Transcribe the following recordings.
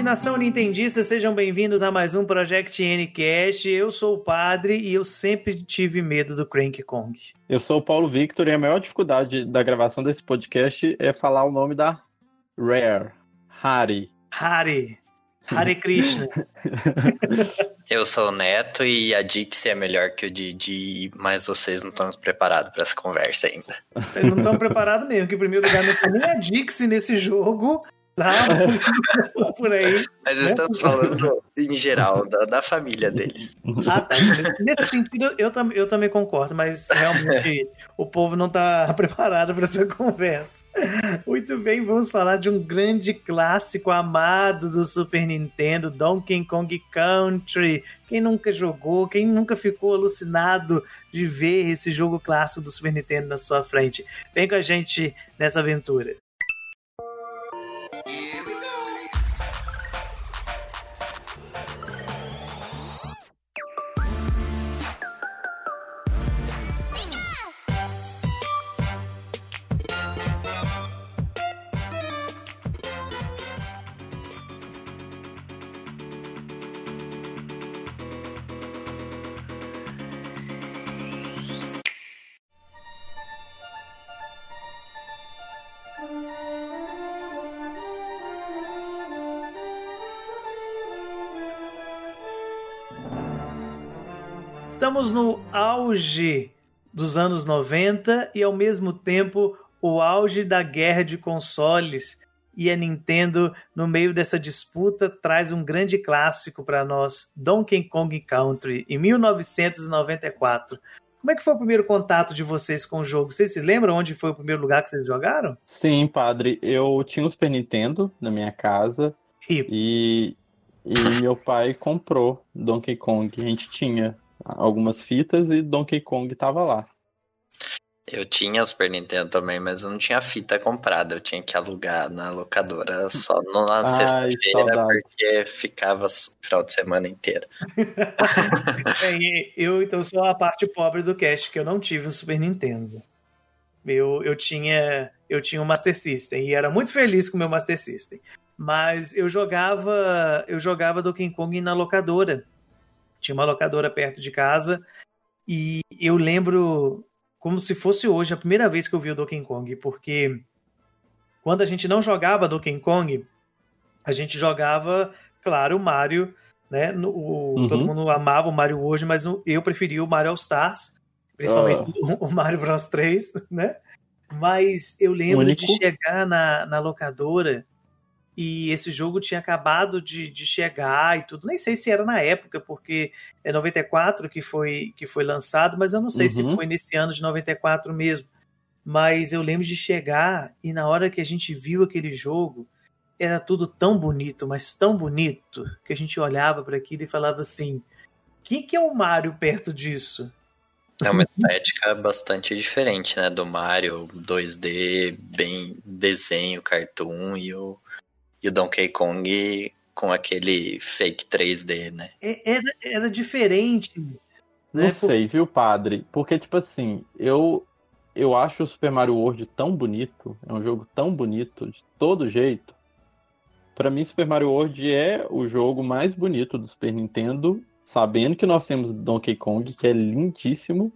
salve nação nintendista, sejam bem-vindos a mais um Project Ncast. Eu sou o Padre e eu sempre tive medo do Crank Kong. Eu sou o Paulo Victor e a maior dificuldade da gravação desse podcast é falar o nome da Rare, Hari. Hari. Hare Krishna. Eu sou o Neto e a Dixie é melhor que o Didi, mas vocês não estão preparados para essa conversa ainda. Eles não estão preparados mesmo, que em primeiro lugar não tem nem a Dixie nesse jogo. Tá? Por aí. Mas estamos falando em geral, da, da família deles. Ah, tá. Nesse sentido, eu, tam, eu também concordo, mas realmente o povo não está preparado para essa conversa. Muito bem, vamos falar de um grande clássico amado do Super Nintendo, Donkey Kong Country. Quem nunca jogou, quem nunca ficou alucinado de ver esse jogo clássico do Super Nintendo na sua frente? Vem com a gente nessa aventura. Yeah. Estamos no auge dos anos 90 e ao mesmo tempo o auge da guerra de consoles. E a Nintendo, no meio dessa disputa, traz um grande clássico para nós, Donkey Kong Country, em 1994. Como é que foi o primeiro contato de vocês com o jogo? Vocês se lembram onde foi o primeiro lugar que vocês jogaram? Sim, padre. Eu tinha o Super Nintendo na minha casa. E, e meu pai comprou Donkey Kong. A gente tinha algumas fitas e Donkey Kong tava lá. Eu tinha o Super Nintendo também, mas eu não tinha fita comprada. Eu tinha que alugar na locadora só na sexta-feira, porque ficava o final de semana inteiro. é, eu, então, sou a parte pobre do cast, que eu não tive o Super Nintendo. Eu, eu tinha eu tinha um Master System e era muito feliz com o meu Master System. Mas eu jogava eu jogava Donkey Kong na locadora. Tinha uma locadora perto de casa e eu lembro como se fosse hoje a primeira vez que eu vi o Donkey Kong, porque quando a gente não jogava Donkey Kong, a gente jogava, claro, o Mario, né? O, uhum. Todo mundo amava o Mario hoje, mas eu preferia o Mario All Stars, principalmente oh. o Mario Bros 3, né? Mas eu lembro de chegar na, na locadora e esse jogo tinha acabado de, de chegar e tudo. Nem sei se era na época, porque é 94 que foi, que foi lançado, mas eu não sei uhum. se foi nesse ano de 94 mesmo. Mas eu lembro de chegar e na hora que a gente viu aquele jogo, era tudo tão bonito, mas tão bonito, que a gente olhava para aquilo e falava assim: quem que é o Mario perto disso? É uma estética bastante diferente, né? Do Mario 2D, bem desenho, cartoon e o e o Donkey Kong com aquele fake 3D, né? É, era, era diferente. Não né? sei, viu, padre? Porque, tipo assim, eu, eu acho o Super Mario World tão bonito, é um jogo tão bonito, de todo jeito. Para mim, Super Mario World é o jogo mais bonito do Super Nintendo, sabendo que nós temos Donkey Kong, que é lindíssimo,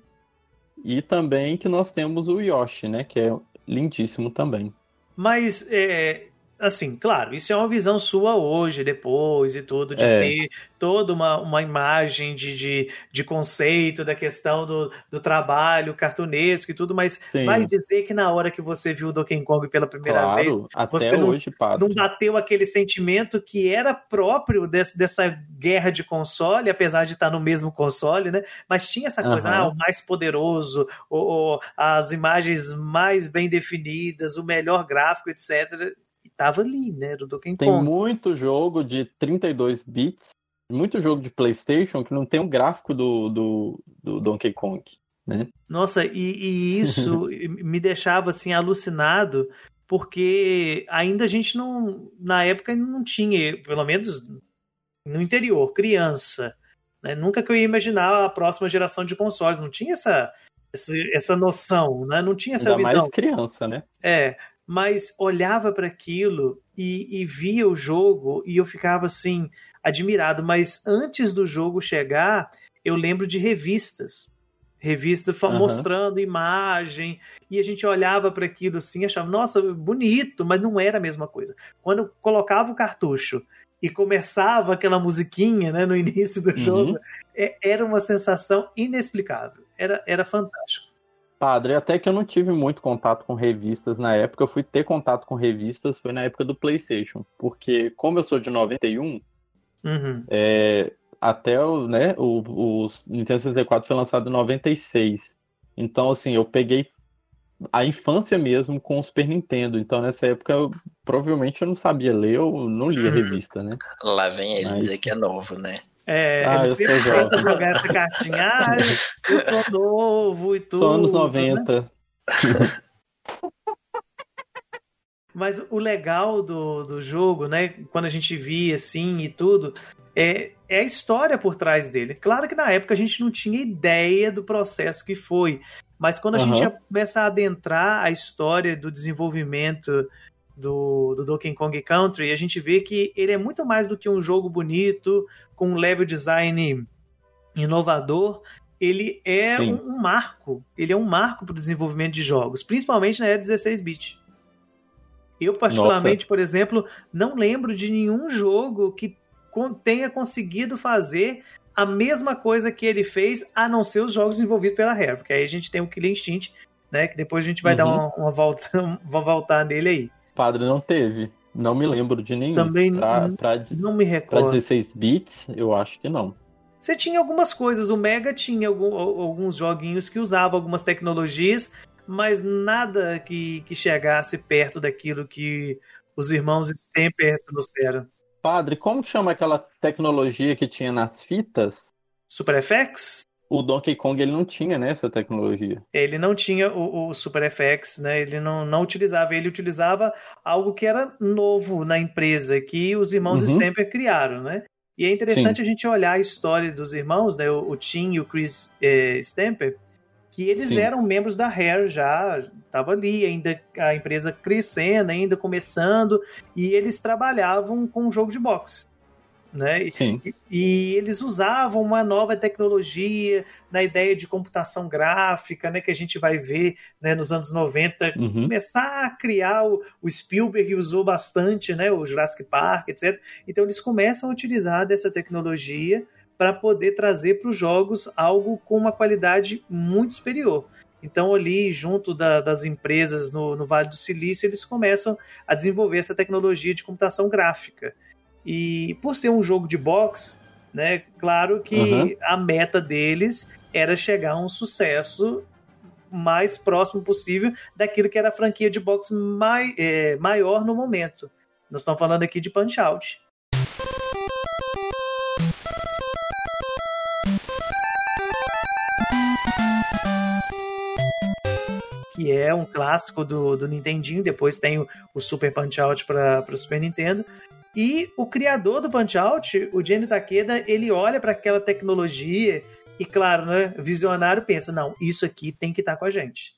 e também que nós temos o Yoshi, né, que é lindíssimo também. Mas é, assim, claro, isso é uma visão sua hoje, depois e tudo, de é. ter toda uma, uma imagem de, de, de, conceito da questão do, do trabalho cartunesco e tudo, mas Sim. vai dizer que na hora que você viu o Donkey Kong pela primeira claro, vez, você não, hoje, não bateu aquele sentimento que era próprio desse, dessa guerra de console, apesar de estar no mesmo console, né? Mas tinha essa coisa, uhum. ah, o mais poderoso, ou, as imagens mais bem definidas, o melhor gráfico, etc tava ali, né? Do Donkey Kong. Tem muito jogo de 32 bits, muito jogo de PlayStation que não tem o gráfico do, do, do Donkey Kong. Né? Nossa, e, e isso me deixava assim alucinado, porque ainda a gente não, na época não tinha, pelo menos no interior, criança. Né? Nunca que eu ia imaginar a próxima geração de consoles, não tinha essa, essa, essa noção, né? Não tinha essa Ainda visão. mais criança, né? É, mas olhava para aquilo e, e, via o jogo e eu ficava assim admirado. Mas antes do jogo chegar, eu lembro de revistas, revista uhum. mostrando imagem e a gente olhava para aquilo assim, achava nossa bonito, mas não era a mesma coisa. Quando eu colocava o cartucho e começava aquela musiquinha né, no início do uhum. jogo, é, era uma sensação inexplicável. Era, era fantástico. Padre, até que eu não tive muito contato com revistas na época, eu fui ter contato com revistas foi na época do PlayStation, porque como eu sou de 91, uhum. é, até o, né, o, o Nintendo 64 foi lançado em 96. Então, assim, eu peguei a infância mesmo com o Super Nintendo. Então, nessa época, eu, provavelmente eu não sabia ler, eu não lia uhum. revista, né? Lá vem ele Mas... dizer que é novo, né? É, ah, ele sempre tenta jogar essa cartinha. Ah, eu sou novo e tudo. Só anos 90. Né? Mas o legal do, do jogo, né? Quando a gente via assim e tudo, é, é a história por trás dele. Claro que na época a gente não tinha ideia do processo que foi. Mas quando a uhum. gente começa a adentrar a história do desenvolvimento do, do Donkey Kong Country, a gente vê que ele é muito mais do que um jogo bonito, com um level design inovador. Ele é um, um, marco. Ele é um marco para o desenvolvimento de jogos, principalmente na era 16-bit. Eu, particularmente, Nossa. por exemplo, não lembro de nenhum jogo que tenha conseguido fazer a mesma coisa que ele fez, a não ser os jogos desenvolvidos pela Rare, porque aí a gente tem o Killer Instinct, né? Que depois a gente vai uhum. dar uma, uma volta, uma voltar nele aí. Padre não teve. Não me lembro de nenhum. Também pra, não, pra, não me recordo. Pra 16 bits, eu acho que não. Você tinha algumas coisas, o Mega tinha algum, alguns joguinhos que usavam algumas tecnologias, mas nada que, que chegasse perto daquilo que os irmãos Stemper trouxeram. Padre, como que chama aquela tecnologia que tinha nas fitas? Super FX? O Donkey Kong ele não tinha né, essa tecnologia. Ele não tinha o, o, Super FX, né? Ele não, não utilizava. Ele utilizava algo que era novo na empresa, que os irmãos uhum. Stamper criaram, né? E é interessante Sim. a gente olhar a história dos irmãos, né? O, o Tim e o Chris eh, Stamper, que eles Sim. eram membros da Rare já, estava ali, ainda a empresa crescendo, ainda começando, e eles trabalhavam com um jogo de boxe né? E, e, eles usavam uma nova tecnologia na ideia de computação gráfica, né? Que a gente vai ver né, nos anos 90 uhum. começar a criar o, o Spielberg usou bastante, né? O Jurassic Park, etc. Então eles começam a utilizar dessa tecnologia para poder trazer para os jogos algo com uma qualidade muito superior. Então, ali, junto da, das empresas no, no Vale do Silício, eles começam a desenvolver essa tecnologia de computação gráfica. E por ser um jogo de boxe, né, claro que uhum. a meta deles era chegar a um sucesso mais próximo possível daquilo que era a franquia de boxe mai, é, maior no momento. Nós estamos falando aqui de Punch Out. que é um clássico do, do Nintendinho. Depois tem o, o Super Punch Out para o Super Nintendo. E o criador do Punch-Out, o Jenny Takeda, ele olha para aquela tecnologia e, claro, né, visionário pensa, não, isso aqui tem que estar tá com a gente.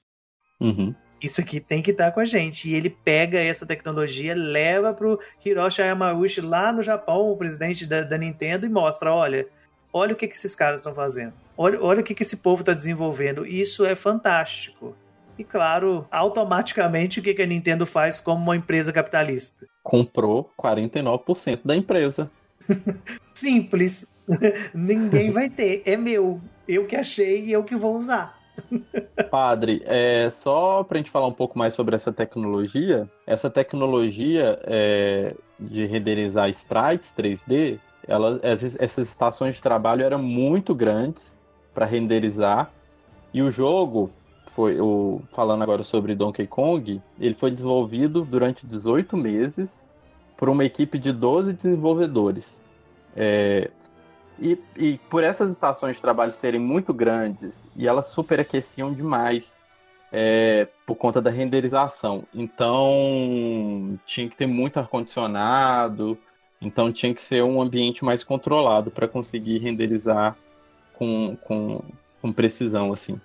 Uhum. Isso aqui tem que estar tá com a gente. E ele pega essa tecnologia, leva pro Hiroshi Yamauchi lá no Japão, o presidente da, da Nintendo, e mostra, olha, olha o que, que esses caras estão fazendo. Olha, olha o que, que esse povo está desenvolvendo. Isso é fantástico. E claro, automaticamente o que a Nintendo faz como uma empresa capitalista? Comprou 49% da empresa. Simples. Ninguém vai ter. É meu. Eu que achei e eu que vou usar. Padre, é, só para a gente falar um pouco mais sobre essa tecnologia, essa tecnologia é, de renderizar sprites 3D, ela, essas estações de trabalho eram muito grandes para renderizar e o jogo foi o falando agora sobre Donkey Kong, ele foi desenvolvido durante 18 meses por uma equipe de 12 desenvolvedores. É, e, e, por essas estações de trabalho serem muito grandes e elas superaqueciam demais é, por conta da renderização. Então tinha que ter muito ar-condicionado, então tinha que ser um ambiente mais controlado para conseguir renderizar com, com, com precisão assim.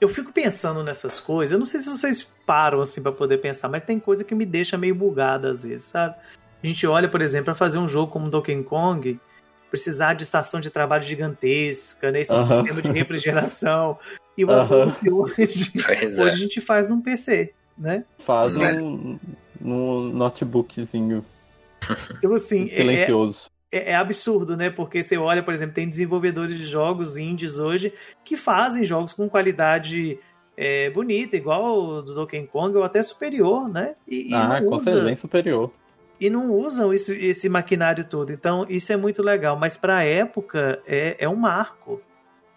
Eu fico pensando nessas coisas. Eu não sei se vocês param assim para poder pensar, mas tem coisa que me deixa meio bugada às vezes, sabe? A gente olha, por exemplo, para fazer um jogo como Donkey Kong, precisar de estação de trabalho gigantesca, né? Esse uh -huh. sistema de refrigeração. E uma uh -huh. que hoje, é. hoje a gente faz num PC, né? Faz num, num notebookzinho. Então, assim, é, silencioso. É, é, absurdo, né? Porque você olha, por exemplo, tem desenvolvedores de jogos indies hoje que fazem jogos com qualidade é, bonita, igual o do Donkey Kong, ou até superior, né? E, e ah, com certeza, bem superior e não usam esse, esse maquinário todo. Então, isso é muito legal. Mas para a época, é, é um marco.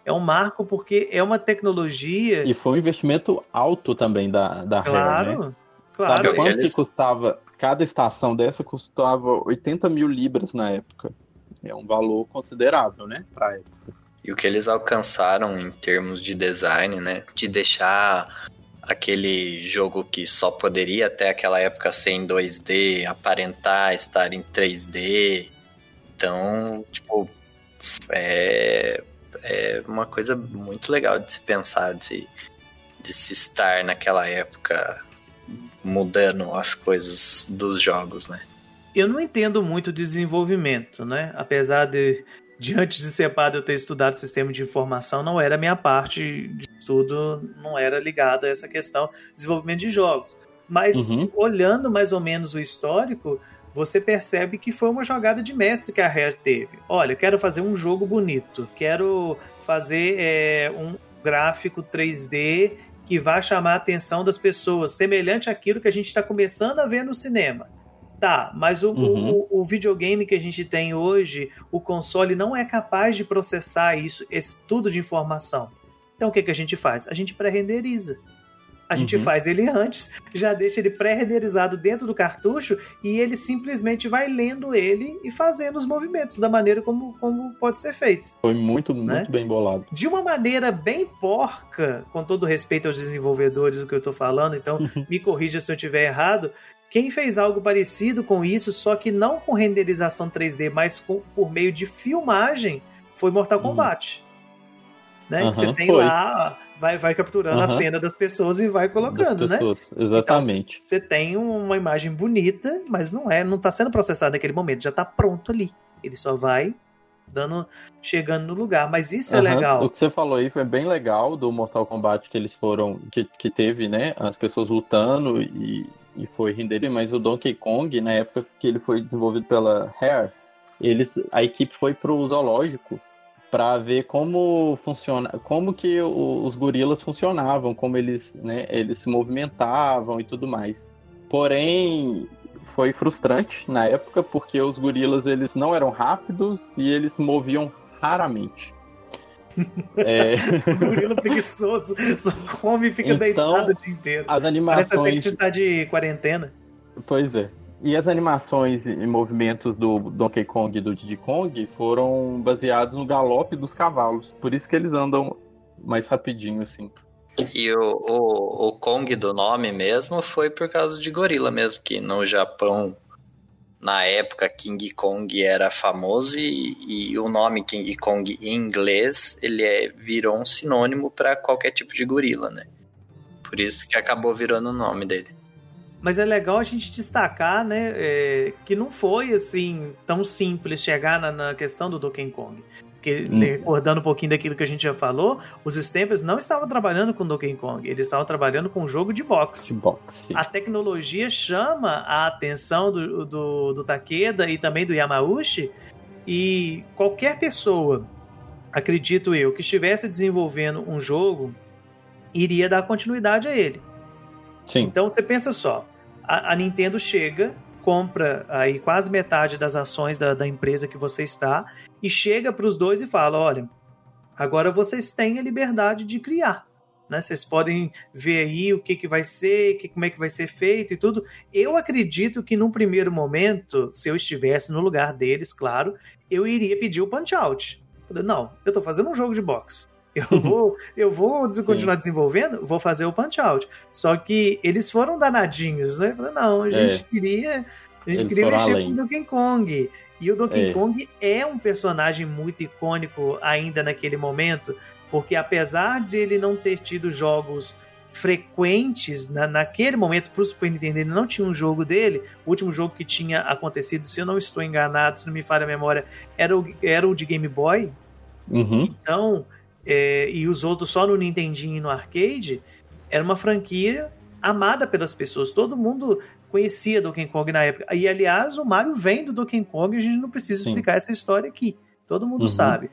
É um marco porque é uma tecnologia. E foi um investimento alto também da, da claro, Rare, né? Claro, Sabe quanto que custava? Cada estação dessa custava 80 mil libras na época. É um valor considerável, né? Pra época. E o que eles alcançaram em termos de design, né? De deixar aquele jogo que só poderia até aquela época ser em 2D, aparentar estar em 3D. Então, tipo, é, é uma coisa muito legal de se pensar, de, de se estar naquela época mudando as coisas dos jogos, né? Eu não entendo muito de desenvolvimento, né? Apesar de de antes de ser padre eu ter estudado sistema de informação, não era minha parte de estudo, não era ligado a essa questão de desenvolvimento de jogos. Mas uhum. olhando mais ou menos o histórico, você percebe que foi uma jogada de mestre que a Rare teve. Olha, quero fazer um jogo bonito, quero fazer é, um gráfico 3D que vá chamar a atenção das pessoas, semelhante àquilo que a gente está começando a ver no cinema. Tá, mas o, uhum. o, o, videogame que a gente tem hoje, o console não é capaz de processar isso, esse tudo de informação. Então o que, que a gente faz? A gente pré-renderiza. A gente uhum. faz ele antes, já deixa ele pré-renderizado dentro do cartucho e ele simplesmente vai lendo ele e fazendo os movimentos da maneira como, como pode ser feito. Foi muito, né? muito bem bolado. De uma maneira bem porca, com todo respeito aos desenvolvedores, o que eu tô falando, então me corrija se eu estiver errado. Quem fez algo parecido com isso, só que não com renderização 3D, mas com, por meio de filmagem, foi Mortal hum. Kombat. Uhum. Né? Uhum, você tem foi. lá, vai, vai capturando uhum. a cena das pessoas e vai colocando, né? Exatamente. Então, você tem uma imagem bonita, mas não é, não está sendo processado naquele momento, já está pronto ali. Ele só vai dando chegando no lugar, mas isso é legal. O que você falou aí foi bem legal do Mortal Kombat que eles foram que, que teve, né, as pessoas lutando e e foi render, mas o Donkey Kong, na época que ele foi desenvolvido pela Rare, eles, a equipe foi pro zoológico para ver como funciona, como que o, os gorilas funcionavam, como eles, né, eles se movimentavam e tudo mais. Porém, foi frustrante na época porque os gorilas eles não eram rápidos e eles se moviam raramente. É... o gorila preguiçoso só come e fica então, deitado o dia inteiro. As animações. Parece que tá de quarentena. Pois é. E as animações e movimentos do Donkey Kong e do Diddy Kong foram baseados no galope dos cavalos. Por isso que eles andam mais rapidinho, assim. E o, o, o Kong do nome mesmo foi por causa de gorila mesmo, que no Japão na época King Kong era famoso e, e, o nome King Kong em inglês ele é, virou um sinônimo para qualquer tipo de gorila, né? Por isso que acabou virando o nome dele. Mas é legal a gente destacar, né, é, que não foi assim tão simples chegar na, na questão do Donkey Kong. Porque, hum. recordando um pouquinho daquilo que a gente já falou, os Stampers não estavam trabalhando com Donkey Kong, eles estavam trabalhando com um jogo de boxe. boxe. A tecnologia chama a atenção do, do, do Takeda e também do Yamauchi, e qualquer pessoa, acredito eu, que estivesse desenvolvendo um jogo, iria dar continuidade a ele. Sim. Então você pensa só, a, a Nintendo chega compra aí quase metade das ações da, da empresa que você está e chega para os dois e fala: olha, agora vocês têm a liberdade de criar. Né? Vocês podem ver aí o que, que vai ser, que, como é que vai ser feito e tudo. Eu acredito que num primeiro momento, se eu estivesse no lugar deles, claro, eu iria pedir o punch out. Não, eu estou fazendo um jogo de boxe. Eu vou, eu vou continuar Sim. desenvolvendo, vou fazer o punch out. Só que eles foram danadinhos, né? Falei, não, a gente é. queria. A gente eles queria mexer além. com o Donkey Kong. E o Donkey é. Kong é um personagem muito icônico ainda naquele momento. porque apesar de ele não ter tido jogos frequentes na, naquele momento para o Super Nintendo, ele não tinha um jogo dele. O último jogo que tinha acontecido, se eu não estou enganado, se não me falha a memória, era o, era o de Game Boy. Uhum. Então, é, e os outros só no Nintendinho e no arcade, era uma franquia amada pelas pessoas. Todo mundo conhecia Donkey Kong na época. E, aliás, o Mario vem do Donkey Kong e a gente não precisa Sim. explicar essa história aqui. Todo mundo uhum. sabe.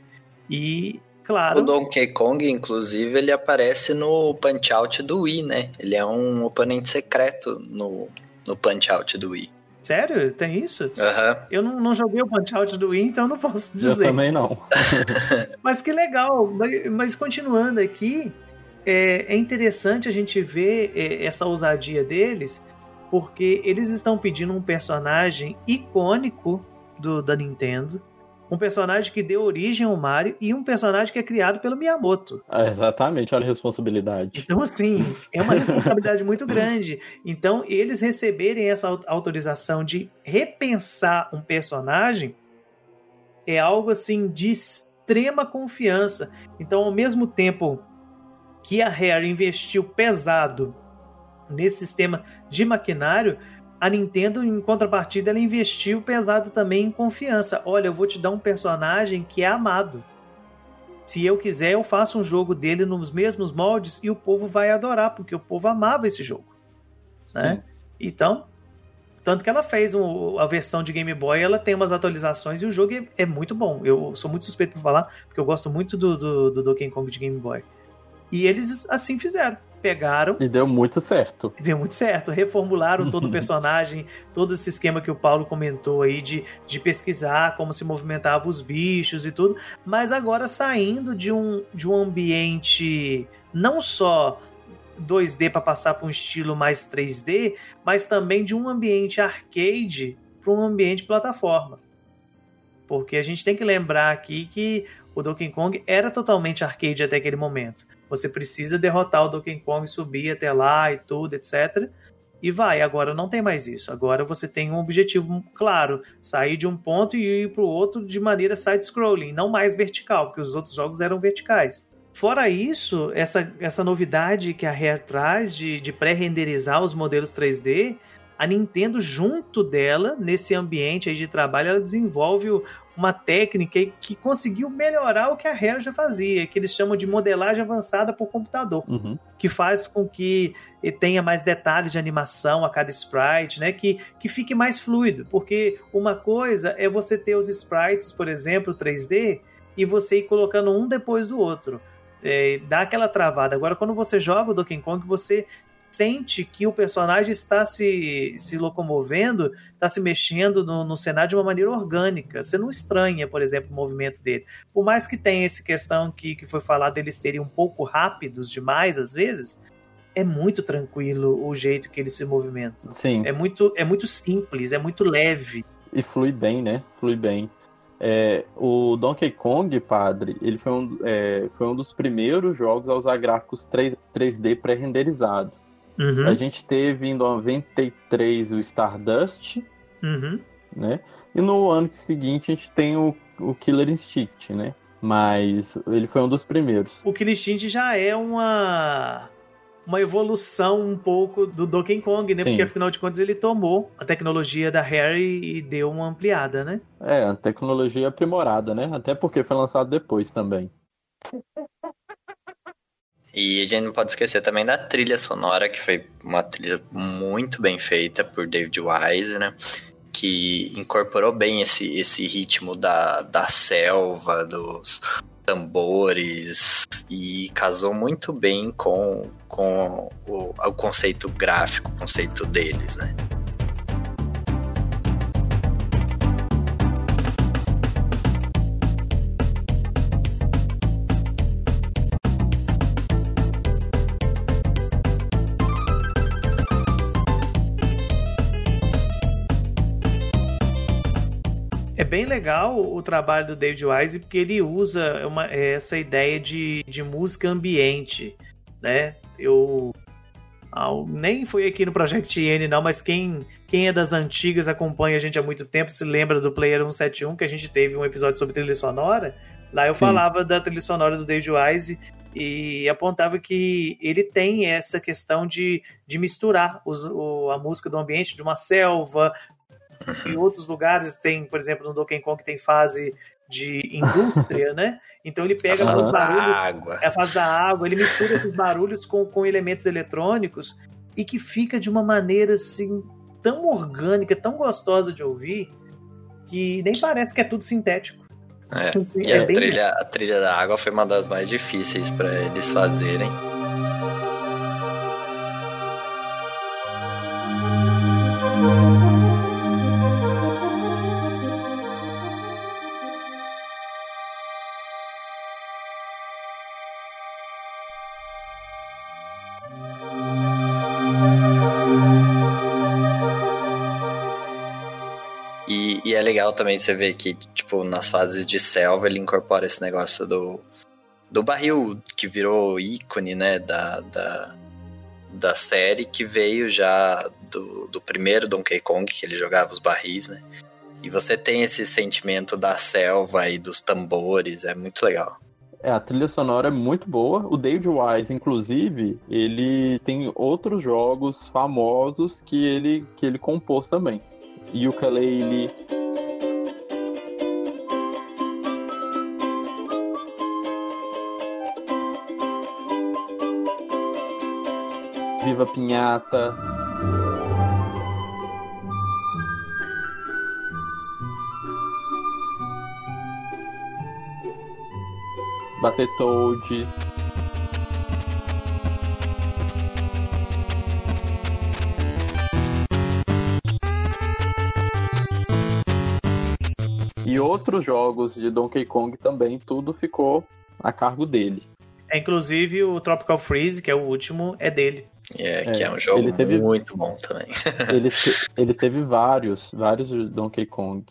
E Claro. O Donkey Kong, inclusive, ele aparece no Punch-Out do Wii, né? Ele é um oponente secreto no, no Punch-Out do Wii. Sério? Tem isso? Uhum. Eu não, não joguei o Punch-Out do Wii, então não posso dizer. Eu também não. mas que legal. Mas, mas continuando aqui, é, é, interessante a gente ver é, essa ousadia deles, porque eles estão pedindo um personagem icônico do, da Nintendo, um personagem que deu origem ao Mario e um personagem que é criado pelo Miyamoto. Ah, exatamente, olha a responsabilidade. Então, assim, é uma responsabilidade muito grande. Então, eles receberem essa autorização de repensar um personagem é algo, assim, de extrema confiança. Então, ao mesmo tempo que a Rare investiu pesado nesse sistema de maquinário, a Nintendo, em contrapartida, ela investiu pesado também em confiança. Olha, eu vou te dar um personagem que é amado. Se eu quiser, eu faço um jogo dele nos mesmos moldes e o povo vai adorar, porque o povo amava esse jogo. Né? Então, tanto que ela fez um, a versão de Game Boy, ela tem umas atualizações e o jogo é, é muito bom. Eu sou muito suspeito por falar, porque eu gosto muito do, do, do Donkey Kong de Game Boy. E eles assim fizeram pegaram. E deu muito certo. Deu muito certo. Reformularam todo o personagem, todo esse esquema que o Paulo comentou aí de, de pesquisar como se movimentavam os bichos e tudo. Mas agora saindo de um, de um ambiente não só 2D para passar para um estilo mais 3D, mas também de um ambiente arcade para um ambiente plataforma. Porque a gente tem que lembrar aqui que o Donkey Kong era totalmente arcade até aquele momento. Você precisa derrotar o Donkey Kong, subir até lá e tudo, etc. E vai. Agora não tem mais isso. Agora você tem um objetivo claro: sair de um ponto e ir para o outro de maneira side-scrolling, não mais vertical, porque os outros jogos eram verticais. Fora isso, essa, essa novidade que a Rare traz de, de pré-renderizar os modelos 3D, a Nintendo, junto dela, nesse ambiente aí de trabalho, ela desenvolve uma técnica que conseguiu melhorar o que a Rare já fazia, que eles chamam de modelagem avançada por computador, uhum. que faz com que tenha mais detalhes de animação a cada sprite, né? Que, que fique mais fluido, porque uma coisa é você ter os sprites, por exemplo, 3D, e você ir colocando um depois do outro. É, dá aquela travada. Agora, quando você joga o Donkey Kong, você sente que o personagem está se, se locomovendo, está se mexendo no, no cenário de uma maneira orgânica. Você não estranha, por exemplo, o movimento dele. Por mais que tenha essa questão que, que foi falado deles terem um pouco rápidos demais, às vezes, é muito tranquilo o jeito que eles se movimentam. Sim. É muito, é muito simples, é muito leve. E flui bem, né? Flui bem. É, o Donkey Kong, padre, ele foi um, é, foi um dos primeiros jogos a usar gráficos 3, 3D pré-renderizado. Uhum. A gente teve em 93 o Stardust, uhum. né? E no ano seguinte a gente tem o, o Killer Instinct, né? Mas ele foi um dos primeiros. O Killer Instinct já é uma uma evolução um pouco do Donkey Kong, né? Sim. Porque afinal de contas ele tomou a tecnologia da Harry e deu uma ampliada, né? É, a tecnologia aprimorada, né? Até porque foi lançado depois também. E a gente não pode esquecer também da trilha sonora, que foi uma trilha muito bem feita por David Wise, né? Que incorporou bem esse, esse ritmo da, da selva, dos tambores, e casou muito bem com, com o, o conceito gráfico, o conceito deles, né? Bem legal o trabalho do David Wise, porque ele usa uma, essa ideia de, de música ambiente, né? Eu nem fui aqui no Project N não, mas quem, quem é das antigas acompanha a gente há muito tempo, se lembra do Player 171, que a gente teve um episódio sobre trilha sonora, Lá eu Sim. falava da trilha sonora do David Wise e apontava que ele tem essa questão de, de misturar os, o, a música do ambiente de uma selva. Em outros lugares tem, por exemplo, no Donkey Kong tem fase de indústria, né? Então ele pega a os fase da barulhos água. é a fase da água, ele mistura esses barulhos com, com elementos eletrônicos e que fica de uma maneira assim tão orgânica, tão gostosa de ouvir, que nem parece que é tudo sintético. É. Assim, E é a, bem- trilha, a trilha da água foi uma das mais difíceis pra eles fazerem. Legal também você ver que, tipo, nas fases de selva ele incorpora esse negócio do, do barril que virou ícone, né, da, da, da série, que veio já do, do primeiro Donkey Kong, que ele jogava os barris, né? E você tem esse sentimento da selva e dos tambores, é muito legal. É, a trilha sonora é muito boa. O David Wise, inclusive, ele tem outros jogos famosos que ele, que ele compôs também. Ukulele, Viva Pinhata, Battletoad, e outros jogos de Donkey Kong também, tudo ficou a cargo dele. É, inclusive o Tropical Freeze, que é o último, é dele. É, que É, é um jogo ele teve- muito bom também. Ele, te- ele teve vários, vários de Donkey Kong.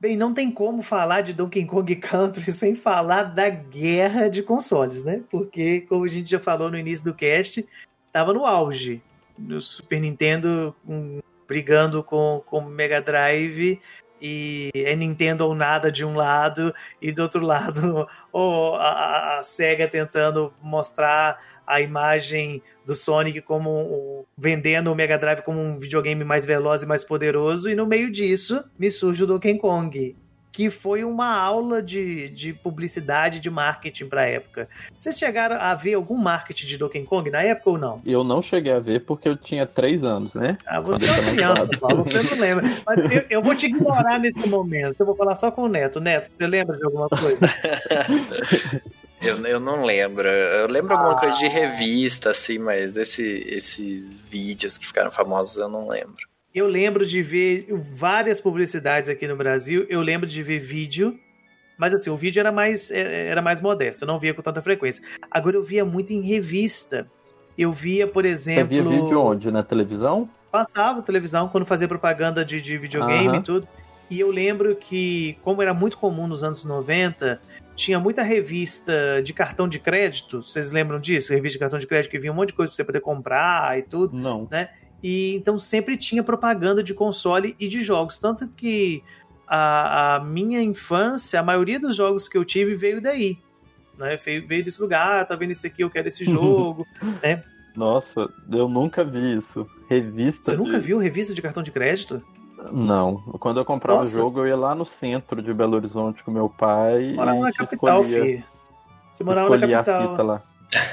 Bem, não tem como falar de Donkey Kong Country sem falar da guerra de consoles, né? Porque, como a gente já falou no início do cast, tava no auge. No Super Nintendo hum, brigando com com o Mega Drive e é Nintendo ou nada de um lado e do outro lado ou a, a- Sega tentando mostrar a imagem do Sonic como um- vendendo o Mega Drive como um videogame mais veloz e mais poderoso e no meio disso me surge o Donkey Kong que foi uma aula de, de publicidade de marketing para a época. Vocês chegaram a ver algum marketing de Donkey Kong na época ou não? Eu não cheguei a ver porque eu tinha três anos, né? Ah, você é criança. Paulo, você não lembra. Mas eu, eu vou te ignorar nesse momento. Eu vou falar só com o Neto. Neto, você lembra de alguma coisa? Eu, eu não lembro. Eu lembro alguma coisa de revista, assim, mas esse, esses vídeos que ficaram famosos eu não lembro. Eu lembro de ver várias publicidades aqui no Brasil. Eu lembro de ver vídeo. Mas assim, o vídeo era mais, é, era mais modesto, eu não via com tanta frequência. Agora eu via muito em revista. Eu via, por Você exemplo. via vídeo onde? Na televisão? passava televisão quando fazia propaganda de, de videogame Aham. e tudo. E eu lembro que, como era muito comum nos anos 90, tinha muita revista de cartão de crédito. Vocês lembram disso? Revista de cartão de crédito que vinha um monte de coisa pra você poder comprar e tudo. Não. E então sempre tinha propaganda de console e de jogos. Tanto que a, a minha infância, a maioria dos jogos que eu tive veio daí. Né? Veio, veio desse lugar, ah, tá vendo isso aqui, eu quero esse jogo. Nossa, eu nunca vi isso. Revista. Você de- nunca viu revista de cartão de crédito? Não. Quando eu comprava o jogo, eu ia lá no centro de Belo Horizonte com meu pai Morava e na capital, escolhia, filho. Você morava na escolhia a capital. fita lá.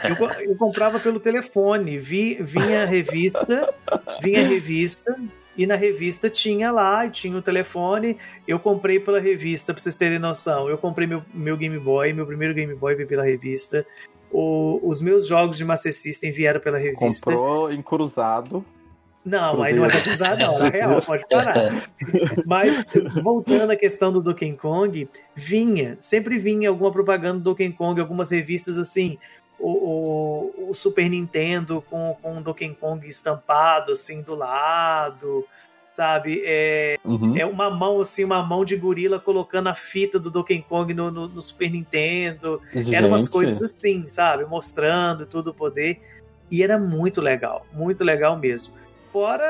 Eu, eu comprava pelo telefone. Vi, vinha a revista, vinha revista, e na revista tinha lá, e tinha o telefone. Eu comprei pela revista, pra vocês terem noção. Eu comprei meu, meu Game Boy, meu primeiro Game Boy veio pela revista. O- os meus jogos de Master System vieram pela revista. Comprou em cruzado. Não, aí não era cruzado, não, era real, pode parar. Mas, voltando à questão do Donkey Kong, vinha, sempre vinha alguma propaganda do Donkey Kong, algumas revistas assim, o, o, o Super Nintendo com, com o Donkey Kong estampado assim do lado, sabe? É, Uhum. é uma mão assim, uma mão de gorila colocando a fita do Donkey Kong no, no, no Super Nintendo. Eram umas Gente, coisas assim, sabe? Mostrando todo o poder. E era muito legal, muito legal mesmo. Fora,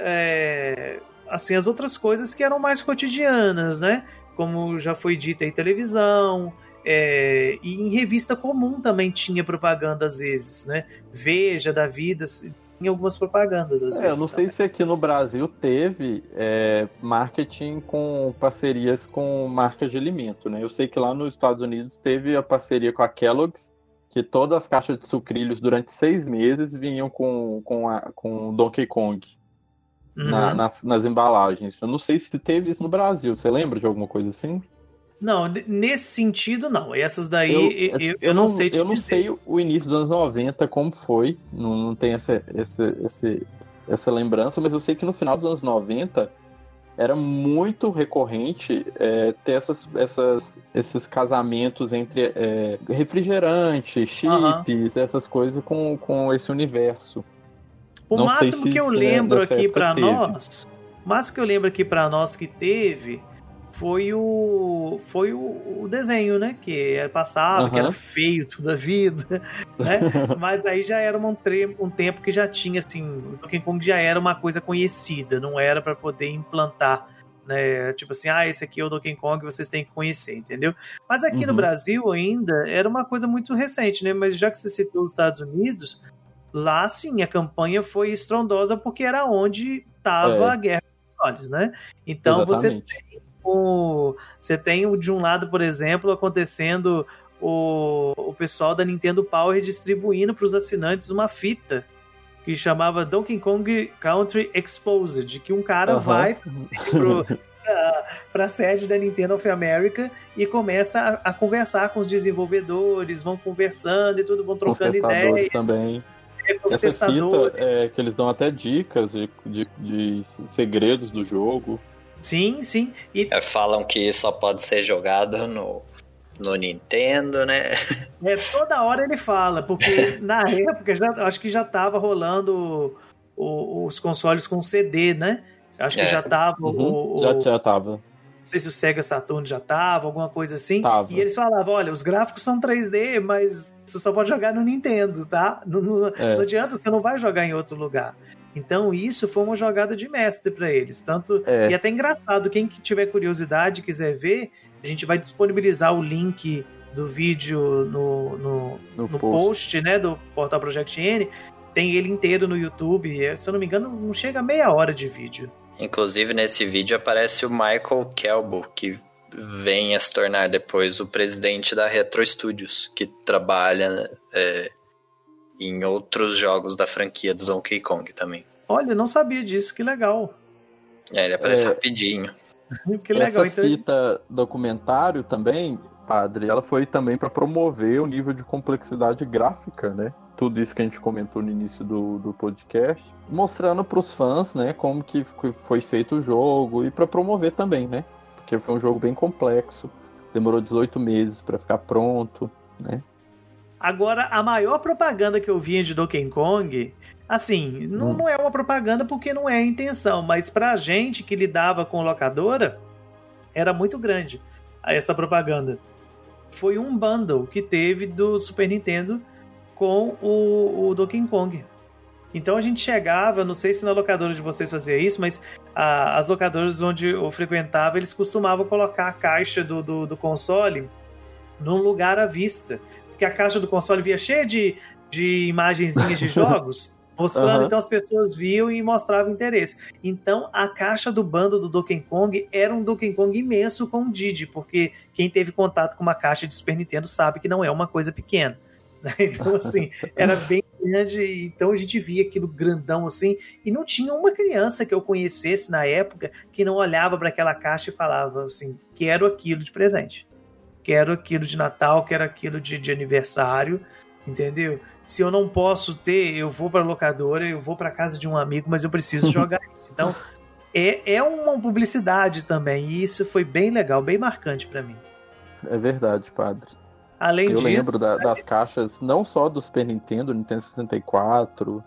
é, assim, as outras coisas que eram mais cotidianas, né? como já foi dito em televisão, é, e em revista comum também tinha propaganda às vezes, né? Veja da vida, em algumas propagandas às é, vezes. Eu não também. sei se aqui no Brasil teve é, marketing com parcerias com marcas de alimento, né? Eu sei que lá nos Estados Unidos teve a parceria com a Kellogg's, que todas as caixas de sucrilhos durante seis meses vinham com, com, a, com Donkey Kong Uhum. na- nas, nas embalagens. Eu não sei se teve isso no Brasil. Você lembra de alguma coisa assim? Não, nesse sentido não. Essas daí eu, eu, eu não, sei te eu não dizer. sei o início dos anos 90 como foi, não, não tem essa, essa, esse- essa lembrança, mas eu sei que no final dos anos 90 era muito recorrente é, ter essas, essas, esses casamentos entre é, refrigerante, chips, essas coisas com, com esse universo. O Não máximo que eu é- lembro aqui teve. nós, o máximo que eu lembro aqui pra nós que teve foi o foi o, o desenho, né? Que era- passava, que era feio toda a vida, né? Mas aí já era um, tre- um tempo que já tinha assim, o Donkey Kong já era uma coisa conhecida, não era pra poder implantar né? Tipo assim, ah, esse aqui é o Donkey Kong, vocês têm que conhecer, entendeu? Mas aqui no Uhum. Brasil ainda era uma coisa muito recente, né? Mas já que você citou os Estados Unidos, lá sim a campanha foi estrondosa porque era onde estava É. a guerra dos olhos, né? Então você Exatamente. O, você tem de um lado, por exemplo, acontecendo o, o pessoal da Nintendo Power distribuindo para os assinantes uma fita que chamava Donkey Kong Country Exposed, que um cara Aham. vai para a sede da Nintendo of America e começa a, a conversar com os desenvolvedores, vão conversando e tudo, vão Com trocando ideias também. com os Essa testadores. fita é que eles dão até dicas de, de, de segredos do jogo. Sim, sim. E É, falam que só pode ser jogado no, no Nintendo, né? É, toda hora ele fala, porque na época já, acho que já tava rolando o- os consoles com CD, né? Acho que É. já tava o, Uhum, o- já, já tava. não sei se o Sega Saturn já tava, alguma coisa assim. Tava. E eles falavam, olha, os gráficos são 3D, mas você só pode jogar no Nintendo, tá? Não, não- É. não adianta, você não vai jogar em outro lugar. Então isso foi uma jogada de mestre para eles, tanto É. e até engraçado, quem que tiver curiosidade e quiser ver, a gente vai disponibilizar o link do vídeo no, no, No, no post. post, né, do Portal Project N. Tem ele inteiro no YouTube. é, Se eu não me engano, não chega a meia hora de vídeo. Inclusive, nesse vídeo aparece o Michael Kelbo, que vem a se tornar depois o presidente da Retro Studios, que trabalha é, em outros jogos da franquia do Donkey Kong também. Olha, eu não sabia disso, que legal. É, ele aparece É. rapidinho. Que legal. Essa Então, fita documentário também, padre, ela foi também para promover o nível de complexidade gráfica, né? Tudo isso que a gente comentou no início do, do podcast, mostrando para os fãs, né, como que foi- foi feito o jogo e para promover também, né? Porque foi um jogo bem complexo, demorou 18 meses para ficar pronto, né? Agora, a maior propaganda que eu via de Donkey Kong, assim, não, Hum. não é uma propaganda porque não é a intenção, mas pra gente que lidava com locadora, era muito grande essa propaganda. Foi um bundle que teve do Super Nintendo com o, o Donkey Kong. Então a gente chegava, não sei se na locadora de vocês fazia isso, mas a- as locadoras onde eu frequentava, eles costumavam colocar a caixa do, do, do console num lugar à vista porque a caixa do console via cheia de, de imagenzinhas de jogos, mostrando, Aham. então as pessoas viam e mostravam interesse. Então a caixa do bando do Donkey Kong era um Donkey Kong imenso com o Didi, porque quem teve contato com uma caixa de Super Nintendo sabe que não é uma coisa pequena. né? Então, assim, era bem grande, então a gente via aquilo grandão assim, e não tinha uma criança que eu conhecesse na época que não olhava para aquela caixa e falava assim: quero aquilo de presente quero aquilo de Natal, quero aquilo de, de aniversário, entendeu? Se eu não posso ter, eu vou para locadora, eu vou para casa de um amigo, mas eu preciso jogar isso. Então, é, é uma publicidade também, e isso foi bem legal, bem marcante para mim. É verdade, padre. Além Eu disso, lembro da- das caixas, não só do Super Nintendo, Nintendo 64,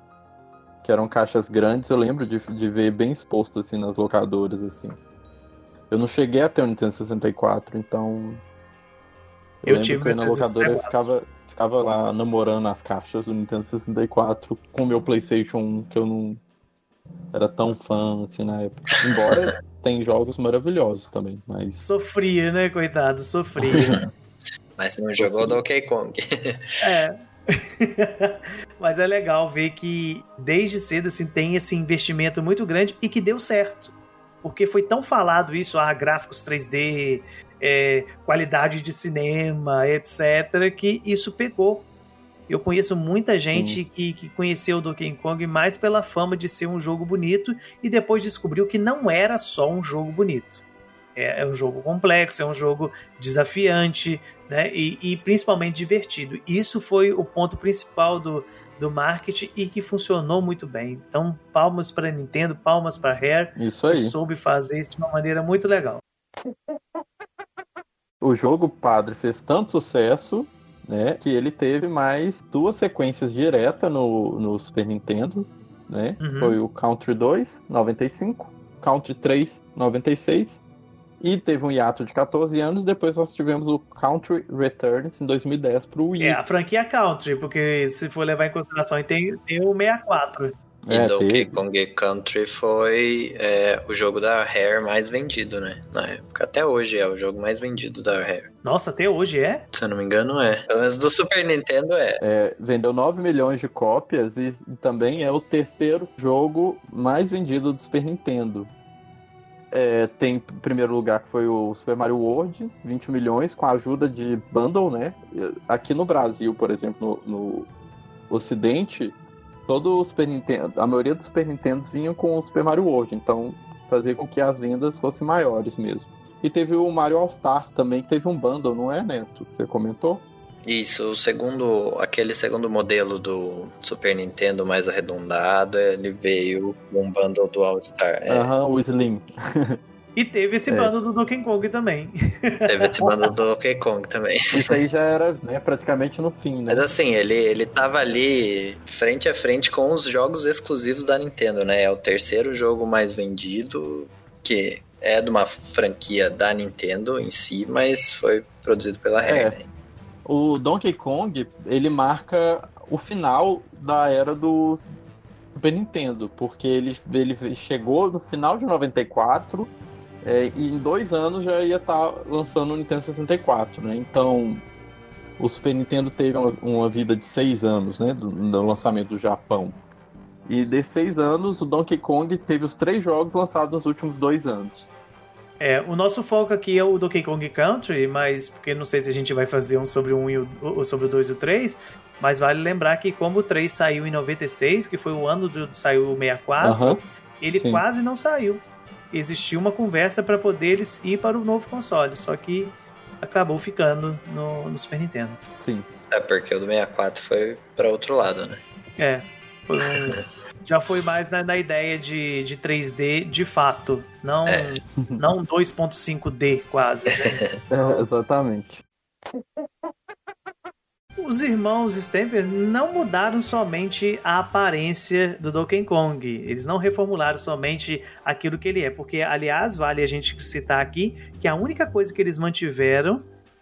que eram caixas grandes, eu lembro de, de ver bem exposto assim nas locadoras, assim. Eu não cheguei a ter o Nintendo 64, então. Eu lembro tive que eu na locadora eu 64. ficava, ficava lá namorando as caixas do Nintendo 64 com o meu PlayStation 1, que eu não era tão fã assim na época. Embora tem jogos maravilhosos também, mas... Sofria, né, coitado? Sofria. mas você não jogou Donkey Kong. é. mas é legal ver que desde cedo assim, tem esse investimento muito grande e que deu certo. Porque foi tão falado isso, ah, gráficos 3D, é, qualidade de cinema, etc., que isso pegou. Eu conheço muita gente que, que conheceu o Donkey Kong mais pela fama de ser um jogo bonito e depois descobriu que não era só um jogo bonito. É, é um jogo complexo, é um jogo desafiante né? e, e principalmente divertido. Isso foi o ponto principal do, do marketing e que funcionou muito bem. Então, palmas para Nintendo, palmas para Rare. Isso aí. Soube fazer isso de uma maneira muito legal. O jogo Padre fez tanto sucesso né? Que ele teve mais duas sequências diretas no, no Super Nintendo, né? Uhum. Foi o Country 2, 95, Country 3, 96, e teve um hiato de 14 anos, depois nós tivemos o Country Returns em 2010 para o Wii. É, a franquia Country, porque se for levar em consideração, tem, tem o 64. E é, Donkey Kong Country foi é, o jogo da Rare mais vendido, né? Na época. Até hoje é o jogo mais vendido da Rare. Nossa, até hoje é? Se eu não me engano, é. Pelo menos do Super Nintendo é. é vendeu 9 milhões de cópias e também é o terceiro jogo mais vendido do Super Nintendo. É, tem em primeiro lugar que foi o Super Mario World, 20 milhões, com a ajuda de bundle, né? Aqui no Brasil, por exemplo, no, no Ocidente, todo o Super Nintendo, a maioria dos Super Nintendos vinham com o Super Mario World, então fazia com que as vendas fossem maiores mesmo. E teve o Mario All Star também, que teve um bundle, não é, Neto? Você comentou? Isso, o segundo, aquele segundo modelo do Super Nintendo mais arredondado, ele veio com um bundle do All Star. É. Aham, uhum, o Slim. E teve esse é. bando do Donkey Kong também. Teve esse bando do Donkey Kong também. Isso aí já era né, praticamente no fim, né? Mas assim, ele, ele tava ali frente a frente com os jogos exclusivos da Nintendo, né? É o terceiro jogo mais vendido, que é de uma franquia da Nintendo em si, mas foi produzido pela Rare. É. Né? O Donkey Kong, ele marca o final da era do Super Nintendo, porque ele, ele chegou no final de 94 é, e em dois anos já ia estar tá lançando o Nintendo 64, né? Então, o Super Nintendo teve uma, uma vida de seis anos, né? Do, do, lançamento do Japão. E desses seis anos, o Donkey Kong teve os três jogos lançados nos últimos dois anos. É, o nosso foco aqui é o Donkey Kong Country, mas porque não sei se a gente vai fazer um sobre o 1 e o, sobre o 2 e o 3, mas vale lembrar que como o 3 saiu em 96, que foi o ano do saiu o 64, uhum, ele sim. quase não saiu existia uma conversa para poder eles ir para o novo console, só que acabou ficando no, no Super Nintendo. Sim. É porque o do 64 foi para outro lado, né? É. Foi um, já foi mais na, na, ideia de, de 3D de fato, não, é. não 2.5D quase. Né? É, exatamente os irmãos Stamper não mudaram somente a aparência do Donkey Kong. Eles não reformularam somente aquilo que ele é. Porque, aliás, vale a gente citar aqui que a única coisa que eles mantiveram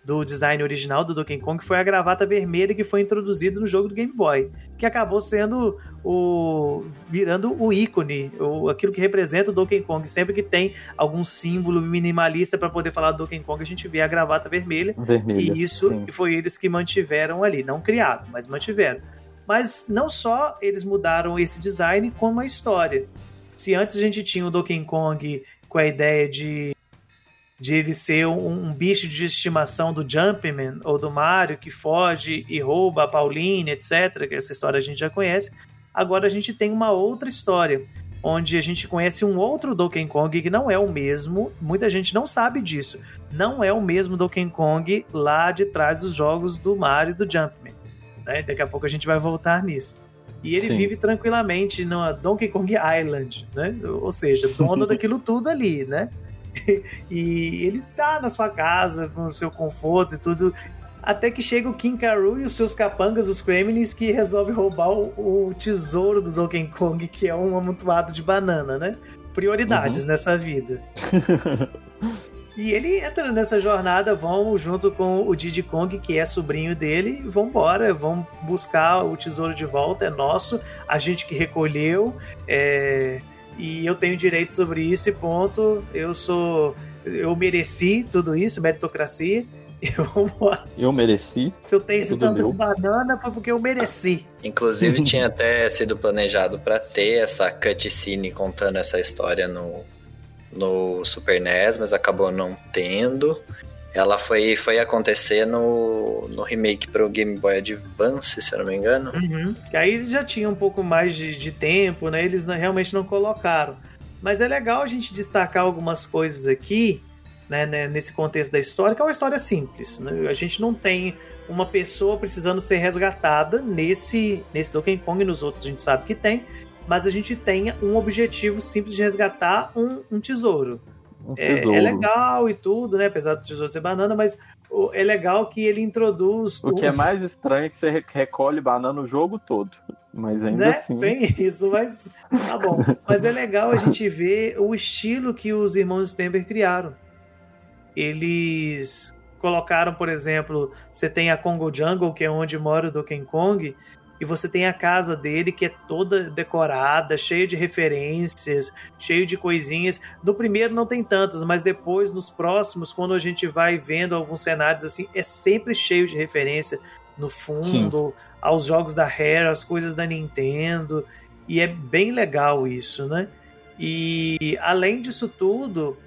do design original do Donkey Kong foi a gravata vermelha que foi introduzida no jogo do Game Boy, que acabou sendo o virando o ícone, o, aquilo que representa o Donkey Kong. Sempre que tem algum símbolo minimalista para poder falar do Donkey Kong, a gente vê a gravata vermelha. vermelha e isso sim. foi eles que mantiveram ali, não criaram, mas mantiveram. Mas não só eles mudaram esse design, como a história. Se antes a gente tinha o Donkey Kong com a ideia de de ele ser um, um, bicho de estimação do Jumpman ou do Mario que foge e rouba a Pauline, etc. Que essa história a gente já conhece. Agora a gente tem uma outra história, onde a gente conhece um outro Donkey Kong que não é o mesmo. Muita gente não sabe disso. Não é o mesmo Donkey Kong lá de trás dos jogos do Mario e do Jumpman. Né? Daqui a pouco a gente vai voltar nisso. E ele Sim. vive tranquilamente na Donkey Kong Island, né? Ou seja, dono daquilo tudo ali, né? e ele está na sua casa, com o seu conforto e tudo. Até que chega o King Karu e os seus capangas, os Kremlins, que resolve roubar o, o tesouro do Donkey Kong, que é um amontoado de banana, né? Prioridades uhum. nessa vida. E ele entra nessa jornada, vão junto com o Diddy Kong, que é sobrinho dele, vão embora, vão buscar o tesouro de volta, é nosso, a gente que recolheu, é... e eu tenho direito sobre isso e ponto. Eu sou. Eu mereci tudo isso, meritocracia. Eu, eu mereci. Se eu tenho esse tanto de banana, foi porque eu mereci. Inclusive, tinha até sido planejado para ter essa cutscene contando essa história no, no Super NES, mas acabou não tendo. Ela foi, foi acontecer no, no remake para o Game Boy Advance, se eu não me engano. Uhum. Aí eles já tinham um pouco mais de, de tempo, né? Eles realmente não colocaram. Mas é legal a gente destacar algumas coisas aqui, né, né, nesse contexto da história, que é uma história simples. Né? A gente não tem uma pessoa precisando ser resgatada nesse, nesse Donkey Kong, nos outros a gente sabe que tem, mas a gente tem um objetivo simples de resgatar um, um tesouro. Um é, é, legal e tudo, né? Apesar do tesouro ser banana, mas é legal que ele introduz. O que é mais estranho é que você recolhe banana o jogo todo. Mas ainda né? assim. Tem isso, mas tá bom. mas é legal a gente ver o estilo que os irmãos Stember criaram. Eles colocaram, por exemplo, você tem a Congo Jungle, que é onde mora o Donkey Kong, e você tem a casa dele que é toda decorada, cheia de referências, cheio de coisinhas. No primeiro não tem tantas, mas depois nos próximos, quando a gente vai vendo alguns cenários assim, é sempre cheio de referência no fundo, Sim. aos jogos da Rare, às coisas da Nintendo, e é bem legal isso, né? E além disso tudo,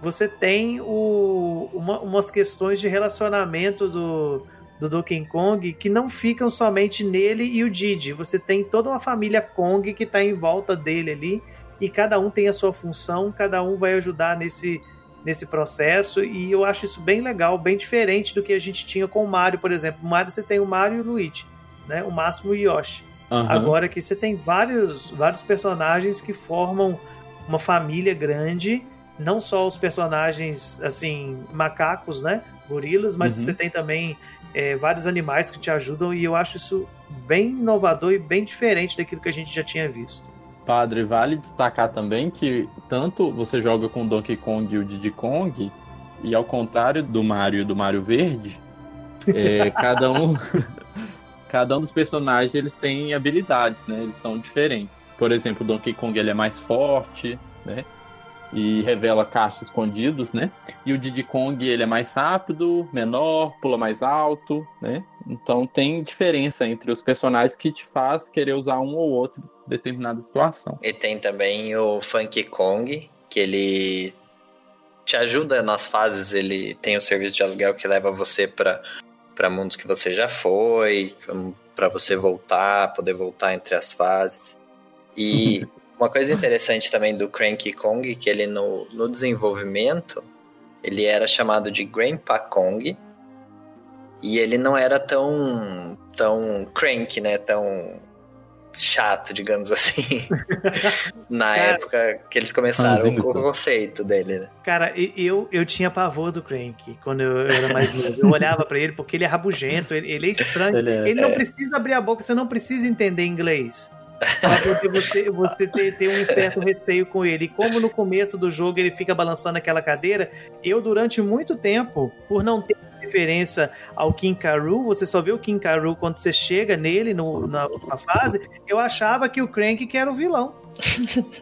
você tem o, uma, umas questões de relacionamento do, do Donkey Kong que não ficam somente nele e o Didi. Você tem toda uma família Kong que está em volta dele ali e cada um tem a sua função, cada um vai ajudar nesse, nesse processo e eu acho isso bem legal, bem diferente do que a gente tinha com o Mario, por exemplo. O Mario você tem o Mario e o Luigi, né? O máximo o Yoshi. Uhum. Agora que você tem vários, vários personagens que formam uma família grande, não só os personagens assim macacos, né? Gorilas, mas uhum. você tem também é, vários animais que te ajudam e eu acho isso bem inovador e bem diferente daquilo que a gente já tinha visto. Padre, vale destacar também que tanto você joga com Donkey Kong e o Diddy Kong, e ao contrário do Mario e do Mario Verde, é, cada um cada um dos personagens eles têm habilidades, né? Eles são diferentes. Por exemplo, o Donkey Kong ele é mais forte, né? E revela caixas escondidos, né? E o Diddy Kong ele é mais rápido, menor, pula mais alto, né? Então tem diferença entre os personagens que te faz querer usar um ou outro em determinada situação. E tem também o Funky Kong, que ele te ajuda nas fases, ele tem o serviço de aluguel que leva você para para mundos que você já foi, para você voltar, poder voltar entre as fases. E Uma coisa interessante também do Cranky Kong, que ele no, no desenvolvimento, ele era chamado de Grandpa Kong, e ele não era tão, tão crank, né, tão chato, digamos assim, na cara, época que eles começaram o, o conceito dele, né? Cara, eu, eu tinha pavor do Crank quando eu era mais novo. Eu olhava para ele porque ele é rabugento, ele, ele é estranho. Ele, é, ele não é. precisa abrir a boca, você não precisa entender inglês porque você, você tem, tem, um certo receio com ele. E como no começo do jogo ele fica balançando aquela cadeira, eu durante muito tempo, por não ter referência ao King Karu, você só vê o King Karu quando você chega nele no, na última fase, eu achava que o Crank que era o vilão.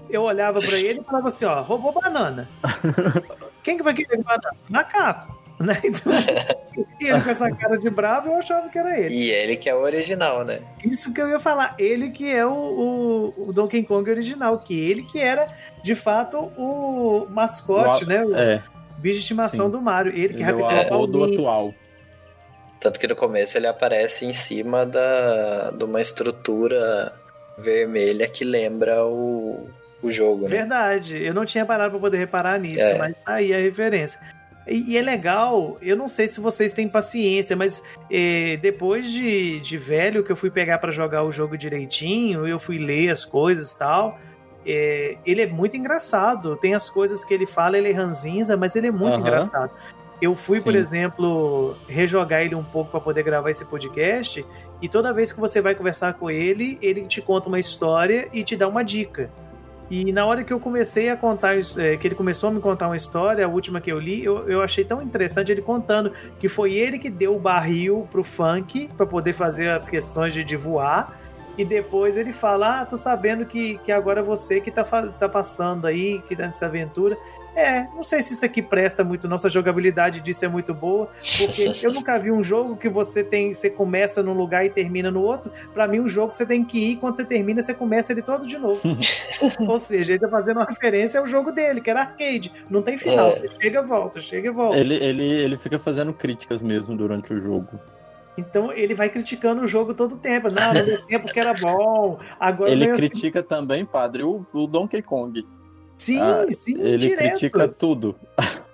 Eu olhava para ele e falava assim, ó, roubou banana. Quem que vai querer banana? Macaco. Né? Então, ele com essa cara de bravo, eu achava que era ele. E ele que é o original, né? Isso que eu ia falar. Ele que é o, o, o Donkey Kong original, que ele que era, de fato, o mascote, o, né? O é. bicho de estimação Sim. do Mario. Ele que ele é o do atual. Tanto que no começo ele aparece em cima da, de uma estrutura vermelha que lembra o, o jogo, né? Verdade. Eu não tinha parado para poder reparar nisso, é. mas tá aí a referência. E, é legal, eu não sei se vocês têm paciência, mas é, depois de, de velho que eu fui pegar para jogar o jogo direitinho, eu fui ler as coisas e tal. É, ele é muito engraçado. Tem as coisas que ele fala, ele é ranzinza, mas ele é muito uhum. engraçado. Eu fui, Sim. por exemplo, rejogar ele um pouco para poder gravar esse podcast, e toda vez que você vai conversar com ele, ele te conta uma história e te dá uma dica. E na hora que eu comecei a contar, é, que ele começou a me contar uma história, a última que eu li, eu, eu achei tão interessante ele contando que foi ele que deu o barril pro funk para poder fazer as questões de, de voar. E depois ele fala: Ah, tô sabendo que, que agora você que tá, tá passando aí, que tá nessa aventura. É, não sei se isso aqui presta muito, nossa jogabilidade disso é muito boa, porque eu nunca vi um jogo que você tem, você começa num lugar e termina no outro. Para mim, um jogo você tem que ir, quando você termina, você começa ele todo de novo. Ou seja, ele tá fazendo uma referência ao jogo dele, que era arcade. Não tem final, é. você chega e volta, chega e volta. Ele, ele, ele fica fazendo críticas mesmo durante o jogo. Então ele vai criticando o jogo todo o tempo. Não, no tempo que era bom. Agora ele critica também, padre, o, o Donkey Kong. Sim, ah, sim, Ele direto. critica tudo.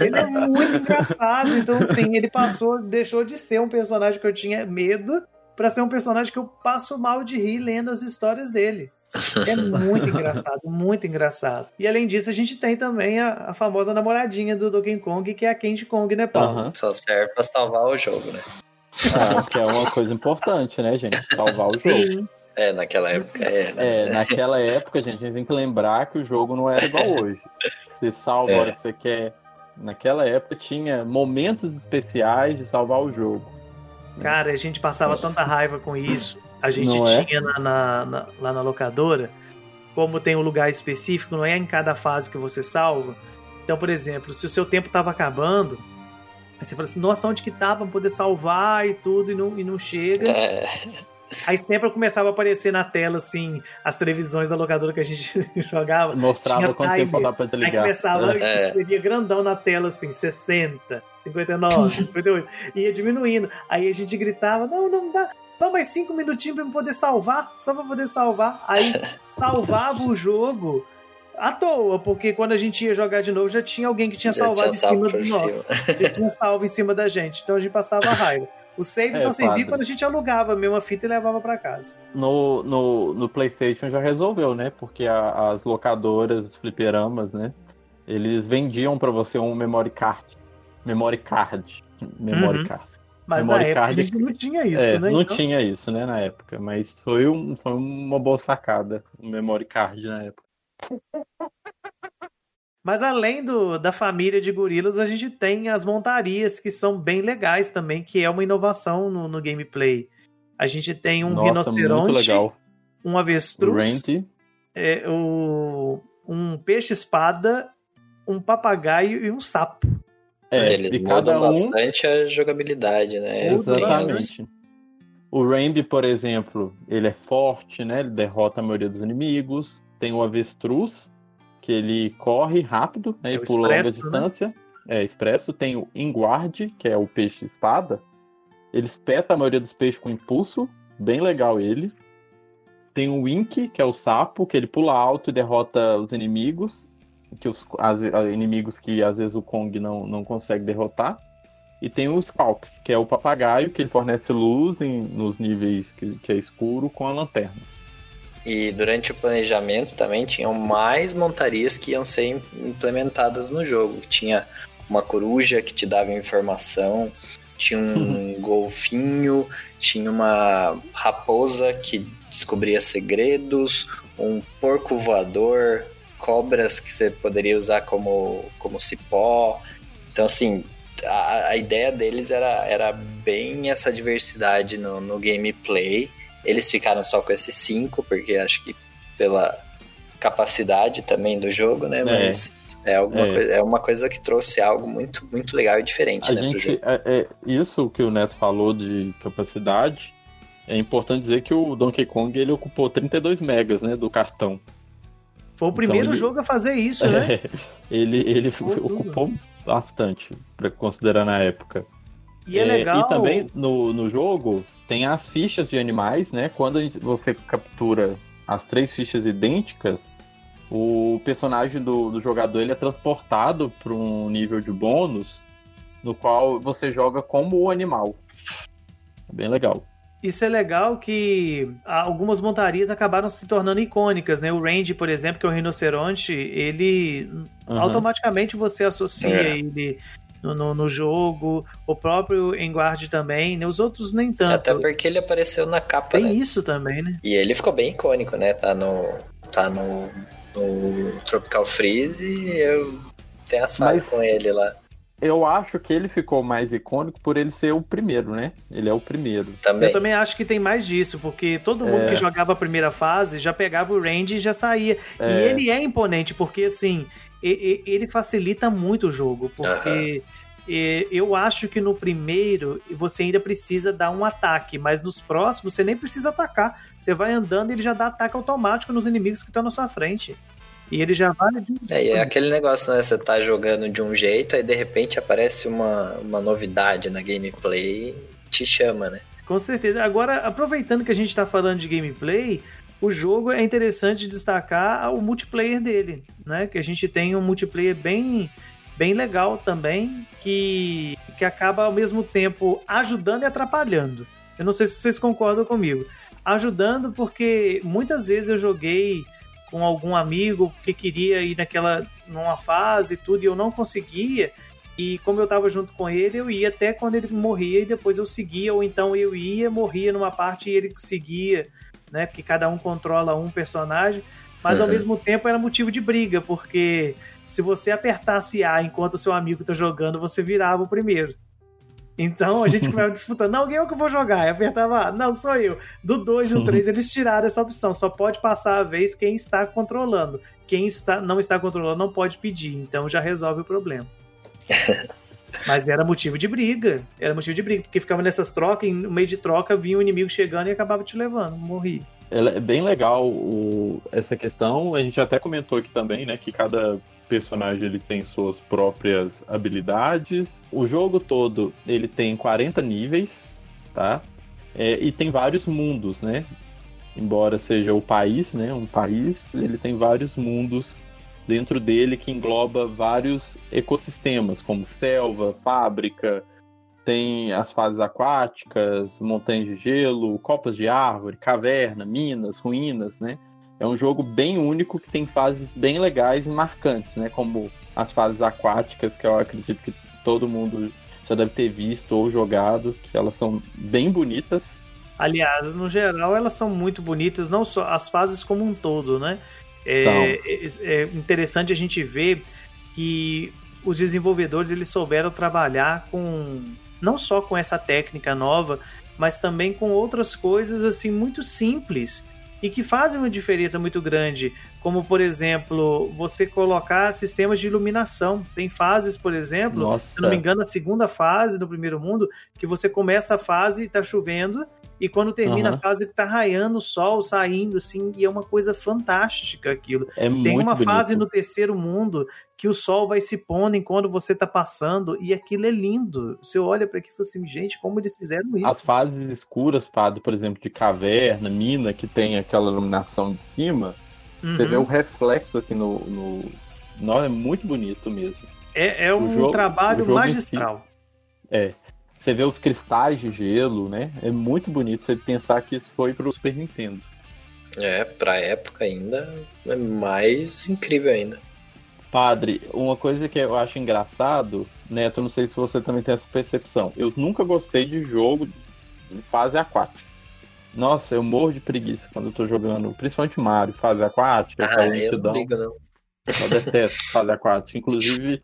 Ele é muito engraçado. Então, sim, ele passou, deixou de ser um personagem que eu tinha medo para ser um personagem que eu passo mal de rir lendo as histórias dele. É muito engraçado, muito engraçado. E além disso, a gente tem também a, a famosa namoradinha do Donkey Kong, que é a Candy Kong, né, Paulo? Uhum. Só serve pra salvar o jogo, né? Ah, que é uma coisa importante, né, gente? Salvar o Sim. jogo. É, naquela época é. Né? É, naquela época, gente, a gente tem que lembrar que o jogo não era igual hoje. Você salva é. a hora que você quer. Naquela época tinha momentos especiais de salvar o jogo. Cara, a gente passava tanta raiva com isso. A gente é? tinha na, na, na, lá na locadora, como tem um lugar específico, não é em cada fase que você salva. Então, por exemplo, se o seu tempo estava acabando, aí você fala assim, nossa, onde que tá pra poder salvar e tudo, e não, e não chega. É. Aí sempre começava a aparecer na tela, assim, as televisões da locadora que a gente jogava. Mostrava quanto tempo faltava pra desligar. Aí começava, é. escrevia grandão na tela, assim, 60, 59, 58. ia diminuindo. Aí a gente gritava, não, não dá. Só mais cinco minutinhos pra eu poder salvar. Só pra poder salvar. Aí salvava o jogo à toa, porque quando a gente ia jogar de novo, já tinha alguém que tinha já salvado tinha em cima do nosso. Já tinha salvo em cima da gente. Então a gente passava raiva. O save é, só servia quando a gente alugava a mesma fita e levava para casa. No, no, no, PlayStation já resolveu, né? Porque a, as locadoras, os fliperamas, né? Eles vendiam para você um memory card. Memory card. Memory uhum. card. Mas memory na época card... a gente não tinha isso, é, né? Não então... tinha isso, né, na época. Mas foi, um, foi uma boa sacada, um memory card na época. Mas além do, da família de gorilas, a gente tem as montarias que são bem legais também, que é uma inovação no, no gameplay. A gente tem um Nossa, rinoceronte, um avestruz, é, o, um peixe-espada, um papagaio e um sapo. É, eles e cada um... bastante a jogabilidade, né? Exatamente. O Randy, por exemplo, ele é forte, né? Ele derrota a maioria dos inimigos. Tem o avestruz, que ele corre rápido né, é e pula longa né? distância. Né? É, expresso. Tem o enguarde, que é o peixe espada. Ele espeta a maioria dos peixes com impulso. Bem legal ele. Tem o Wink, que é o sapo, que ele pula alto e derrota os inimigos. Que os as, inimigos que às vezes o Kong não, não consegue derrotar. E tem o Squawks, que é o papagaio, que ele fornece luz em, nos níveis que, que é escuro com a lanterna. E durante o planejamento também tinham mais montarias que iam ser implementadas no jogo. Tinha uma coruja que te dava informação, tinha um uhum. golfinho, tinha uma raposa que descobria segredos, um porco voador, cobras que você poderia usar como, como cipó. Então, assim, a, a ideia deles era, era bem essa diversidade no, no gameplay eles ficaram só com esses cinco, porque acho que pela capacidade também do jogo, né? É. Mas é, alguma é. Coisa, é uma coisa que trouxe algo muito, muito legal e diferente, a né, gente, é, é, isso que o Neto falou de capacidade, é importante dizer que o Donkey Kong ele ocupou 32 megas, né, do cartão. Foi o primeiro então, ele, jogo a fazer isso, né? ele ele ocupou bastante, para considerar na época. E é, legal. E também no, no jogo tem as fichas de animais, né? Quando você captura as três fichas idênticas, o personagem do, do jogador ele é transportado para um nível de bônus no qual você joga como o animal. É bem legal. Isso é legal que algumas montarias acabaram se tornando icônicas, né? O Range, por exemplo, que é o rinoceronte, ele uhum. automaticamente você associa é. ele no, no, no, jogo, o próprio Enguard também, né? Os outros nem tanto. Até porque ele apareceu na capa, Tem né? isso também, né? E ele ficou bem icônico, né? Tá no, tá no, no Tropical Freeze e eu tenho as fases Mas... com ele lá. eu acho que ele ficou mais icônico por ele ser o primeiro, né? Ele é o primeiro. Também. Eu também acho que tem mais disso, porque todo mundo é... que jogava a primeira fase já pegava o range e já saía. É... E ele é imponente, porque assim, ele facilita muito o jogo, porque. Uhum. Eu acho que no primeiro você ainda precisa dar um ataque, mas nos próximos você nem precisa atacar. Você vai andando e ele já dá ataque automático nos inimigos que estão na sua frente. E ele já vai. É, é aquele negócio, né? Você tá jogando de um jeito, aí de repente aparece uma, uma novidade na gameplay e te chama, né? Com certeza. Agora, aproveitando que a gente tá falando de gameplay, o jogo é interessante destacar o multiplayer dele, né? Que a gente tem um multiplayer bem, bem legal também, que, que acaba ao mesmo tempo ajudando e atrapalhando. Eu não sei se vocês concordam comigo. Ajudando porque muitas vezes eu joguei com algum amigo que queria ir naquela numa fase e tudo e eu não conseguia. E como eu estava junto com ele, eu ia até quando ele morria e depois eu seguia, ou então eu ia, morria numa parte e ele seguia, né? Porque cada um controla um personagem, mas uhum. ao mesmo tempo era motivo de briga, porque se você apertasse A enquanto o seu amigo está jogando, você virava o primeiro. Então a gente começa disputando. Não, alguém é o que eu vou jogar. Eu apertava, não, sou eu. Do 2 e o 3 eles tiraram essa opção. Só pode passar a vez quem está controlando. Quem está, não está controlando não pode pedir. Então já resolve o problema. Mas era motivo de briga. Era motivo de briga. Porque ficava nessas trocas, e no meio de troca vinha um inimigo chegando e acabava te levando. Morri. É bem legal o, essa questão. A gente até comentou aqui também, né? Que cada personagem ele tem suas próprias habilidades. O jogo todo ele tem 40 níveis, tá? É, e tem vários mundos, né? Embora seja o país, né? Um país, ele tem vários mundos dentro dele que engloba vários ecossistemas, como selva, fábrica, tem as fases aquáticas, montanhas de gelo, copas de árvore, caverna, minas, ruínas, né? É um jogo bem único que tem fases bem legais e marcantes, né? Como as fases aquáticas, que eu acredito que todo mundo já deve ter visto ou jogado, que elas são bem bonitas. Aliás, no geral, elas são muito bonitas, não só as fases como um todo, né? É, é, é interessante a gente ver que os desenvolvedores eles souberam trabalhar com não só com essa técnica nova, mas também com outras coisas assim muito simples e que fazem uma diferença muito grande, como por exemplo, você colocar sistemas de iluminação. Tem fases, por exemplo, Nossa. se não me engano, a segunda fase do primeiro mundo, que você começa a fase e está chovendo, e quando termina uhum. a fase tá raiando o sol, saindo, assim, e é uma coisa fantástica aquilo. É Tem uma bonito. fase no terceiro mundo que o sol vai se pondo enquanto você tá passando, e aquilo é lindo. Você olha para aqui e fala assim, gente, como eles fizeram isso? As fases escuras, Padre, por exemplo, de caverna, mina, que tem aquela iluminação de cima, uhum. você vê o reflexo, assim, no... no... Não, é muito bonito mesmo. É, é um jogo, trabalho magistral. Si. É. Você vê os cristais de gelo, né? É muito bonito você pensar que isso foi pro Super Nintendo. É, pra época ainda é mais incrível ainda. Padre, uma coisa que eu acho engraçado, Neto, não sei se você também tem essa percepção. Eu nunca gostei de jogo de fase aquática. Nossa, eu morro de preguiça quando eu tô jogando, principalmente Mario, fase aquática, ah, eu não ligo, não. Eu detesto fase aquática. Inclusive,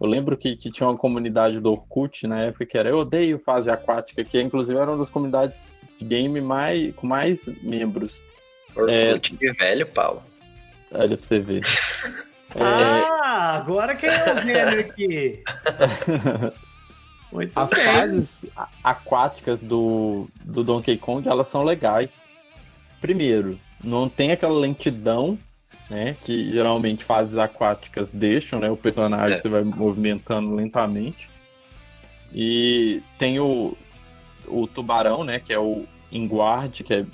eu lembro que, que tinha uma comunidade do Orkut na época que era Eu Odeio Fase Aquática, que inclusive era uma das comunidades de game mais, com mais membros. Orkut é... velho, Paulo. Olha pra você ver. é... Ah, agora quem é o velho aqui? Muito As bem. fases aquáticas do, do Donkey Kong, elas são legais. Primeiro, não tem aquela lentidão né? Que geralmente fases aquáticas deixam, né? O personagem é. você vai movimentando lentamente. E tem o, o tubarão, né? Que é o enguarde, que é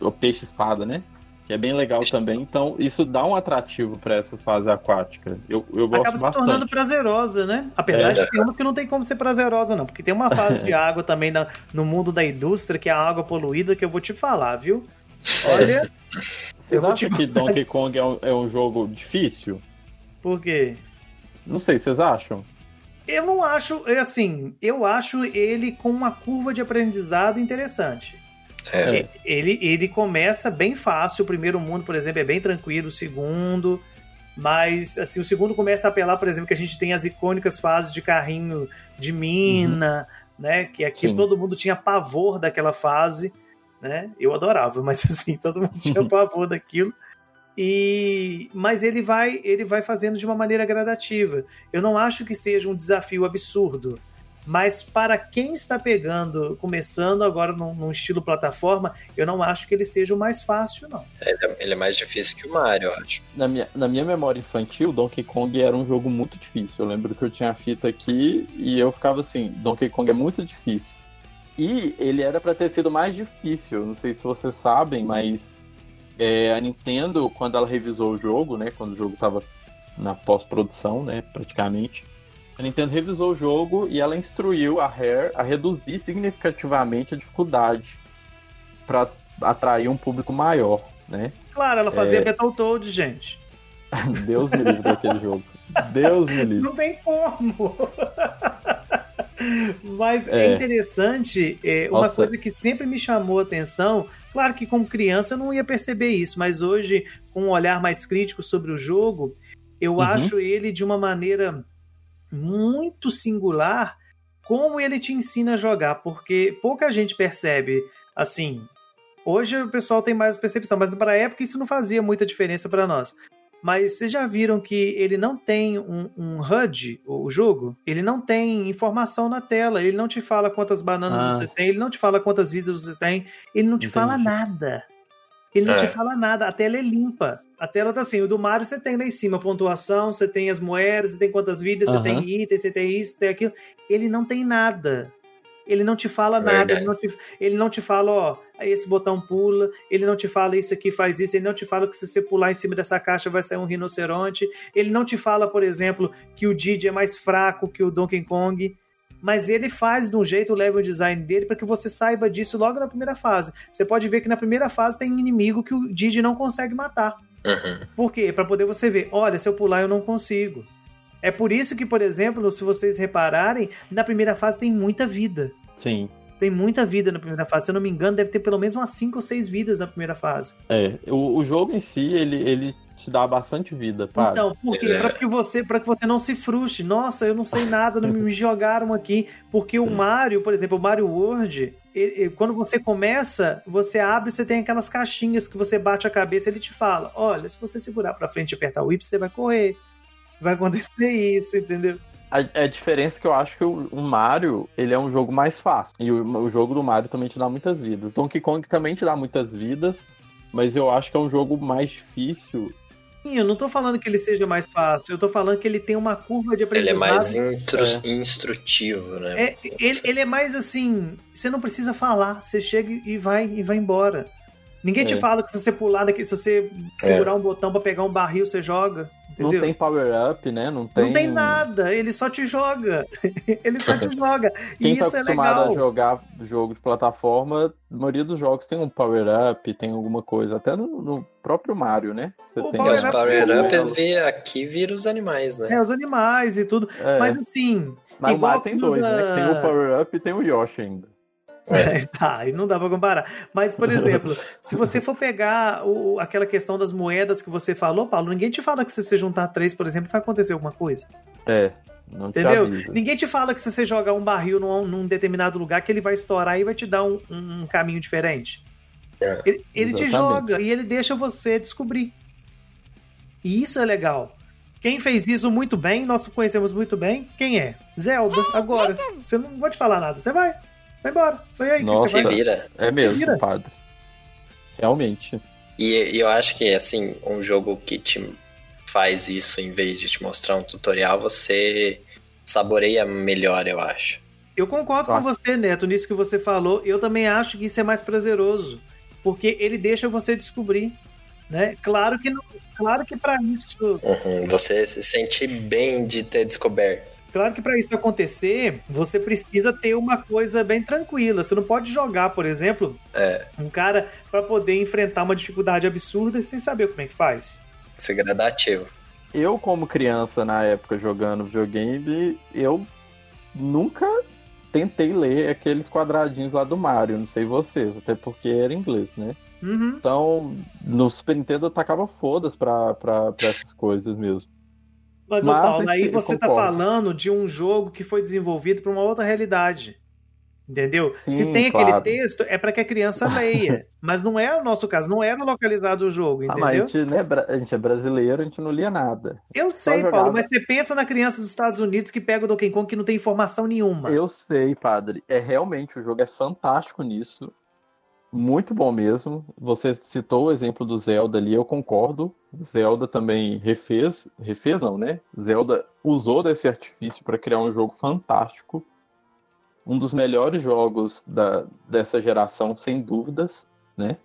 o peixe-espada, né? Que é bem legal também. Então, isso dá um atrativo para essas fases aquáticas. Eu, eu gosto Acaba se bastante. tornando prazerosa, né? Apesar é. de que tem umas que não tem como ser prazerosa, não. Porque tem uma fase de água também na, no mundo da indústria, que é a água poluída, que eu vou te falar, viu? Olha. Vocês acham que Donkey Kong é um, é um jogo difícil? Por quê? Não sei, vocês acham? Eu não acho, é assim, eu acho ele com uma curva de aprendizado interessante. É. Ele, ele começa bem fácil, o primeiro mundo, por exemplo, é bem tranquilo, o segundo. Mas, assim, o segundo começa a apelar, por exemplo, que a gente tem as icônicas fases de carrinho de mina, uhum. né? Que aqui Sim. todo mundo tinha pavor daquela fase, né? Eu adorava, mas assim, todo mundo tinha pavor daquilo. E mas ele vai ele vai fazendo de uma maneira gradativa. Eu não acho que seja um desafio absurdo. Mas para quem está pegando, começando agora num, num, estilo plataforma, eu não acho que ele seja o mais fácil, não. É, ele é mais difícil que o Mario, eu acho. Na minha, na minha memória infantil, Donkey Kong era um jogo muito difícil. Eu lembro que eu tinha a fita aqui e eu ficava assim: Donkey Kong é muito difícil. E ele era para ter sido mais difícil. Não sei se vocês sabem, mas é, a Nintendo, quando ela revisou o jogo, né? Quando o jogo estava na pós-produção, né? Praticamente a Nintendo revisou o jogo e ela instruiu a Rare a reduzir significativamente a dificuldade para atrair um público maior, né? Claro, ela fazia é... Battletoads, gente. Deus me livre daquele jogo. Deus me livre. Não tem como. Mas é, é interessante, é, uma Nossa. coisa que sempre me chamou a atenção, claro que como criança eu não ia perceber isso, mas hoje, com um olhar mais crítico sobre o jogo, eu uhum. acho ele de uma maneira muito singular como ele te ensina a jogar, porque pouca gente percebe assim. Hoje o pessoal tem mais percepção, mas para a época isso não fazia muita diferença para nós. Mas vocês já viram que ele não tem um, um, HUD, o jogo? Ele não tem informação na tela, ele não te fala quantas bananas ah. você tem, ele não te fala quantas vidas você tem, ele não te Entendi. fala nada. Ele não é. te fala nada, a tela é limpa. A tela tá assim, o do Mario você tem lá em cima pontuação, você tem as moedas, você tem quantas vidas, uhum. você tem itens, você tem isso, tem aquilo. Ele não tem nada. Ele não te fala nada, ele não te, ele não te fala, ó, esse botão pula, ele não te fala isso aqui faz isso, ele não te fala que se você pular em cima dessa caixa vai sair um rinoceronte, ele não te fala, por exemplo, que o Didi é mais fraco que o Donkey Kong, mas ele faz de um jeito o level design dele para que você saiba disso logo na primeira fase. Você pode ver que na primeira fase tem inimigo que o Didi não consegue matar. Uhum. Por quê? Para poder você ver, olha, se eu pular eu não consigo. É por isso que, por exemplo, se vocês repararem, na primeira fase tem muita vida. Sim. Tem muita vida na primeira fase. Se eu não me engano, deve ter pelo menos umas 5 ou 6 vidas na primeira fase. É, o, o jogo em si, ele, ele te dá bastante vida, pá. Então, por quê? É. Pra que, você, pra que você não se frustre. Nossa, eu não sei nada, não me jogaram aqui. Porque o Mario, por exemplo, o Mario World, ele, ele, quando você começa, você abre, você tem aquelas caixinhas que você bate a cabeça, ele te fala: olha, se você segurar pra frente e apertar o Y, você vai correr. Vai acontecer isso, entendeu? A, a, diferença é que eu acho que o, o, Mario, ele é um jogo mais fácil. E o, o, jogo do Mario também te dá muitas vidas. Donkey Kong também te dá muitas vidas, mas eu acho que é um jogo mais difícil eu não tô falando que ele seja mais fácil, eu tô falando que ele tem uma curva de aprendizado. Ele é mais intru é. instrutivo, né? É, ele, ele, é mais assim, você não precisa falar, você chega e vai e vai embora. Ninguém é. te fala que se você pular daqui, se você segurar é. um botão para pegar um barril, você joga. Entendeu? Não tem power-up, né? Não tem... não tem nada, ele só te joga. ele só te joga. Quem e tá isso acostumado é legal. a jogar jogo de plataforma, a maioria dos jogos tem um power-up, tem alguma coisa. Até no, no próprio Mario, né? Você o tem power os power-ups aqui viram os animais, né? É, os animais e tudo. É. Mas assim. Mas o Mario tem dois, né? Tem o power-up e tem o Yoshi ainda. É. tá, e não dá pra comparar. Mas, por exemplo, se você for pegar o, aquela questão das moedas que você falou, Paulo, ninguém te fala que se você juntar três, por exemplo, vai acontecer alguma coisa. É. Não Entendeu? Ninguém te fala que se você jogar um barril num, num determinado lugar, que ele vai estourar e vai te dar um, um caminho diferente. É, ele, ele te joga e ele deixa você descobrir. E isso é legal. Quem fez isso muito bem, nós conhecemos muito bem, quem é? Zelda. Agora, você não vou te falar nada, você vai. Vai embora. Foi aí Nossa, que você vai. vira. É mesmo, vira. padre. Realmente. E, e, eu acho que, assim, um jogo que te faz isso em vez de te mostrar um tutorial, você saboreia melhor, eu acho. Eu concordo com você, Neto, nisso que você falou. Eu também acho que isso é mais prazeroso, porque ele deixa você descobrir, né? Claro que não, claro que para isso. Uhum, você se sente bem de ter descoberto. Claro que para isso acontecer, você precisa ter uma coisa bem tranquila. Você não pode jogar, por exemplo, é. um cara para poder enfrentar uma dificuldade absurda sem saber como é que faz. Ser gradativo. Eu, como criança na época jogando videogame, eu nunca tentei ler aqueles quadradinhos lá do Mario, não sei vocês, até porque era inglês, né? Uhum. Então, no Super Nintendo eu tacava fodas pra, pra, pra essas coisas mesmo. Mas, Mas Paulo, aí você está falando de um jogo que foi desenvolvido para uma outra realidade. Entendeu? Sim, Se tem claro. aquele texto, é para que a criança leia. mas não é o nosso caso, não era localizado o jogo, entendeu? Ah, mas a gente, né, a gente é brasileiro, a gente não lia nada. Eu sei, Paulo, mas você pensa na criança dos Estados Unidos que pega o Donkey Kong que não tem informação nenhuma. Eu sei, padre. É realmente, o jogo é fantástico nisso. Muito bom mesmo. Você citou o exemplo do Zelda ali, eu concordo. Zelda também refez, refez não, né? Zelda usou desse artifício para criar um jogo fantástico. Um dos melhores jogos da, dessa geração, sem dúvidas, né?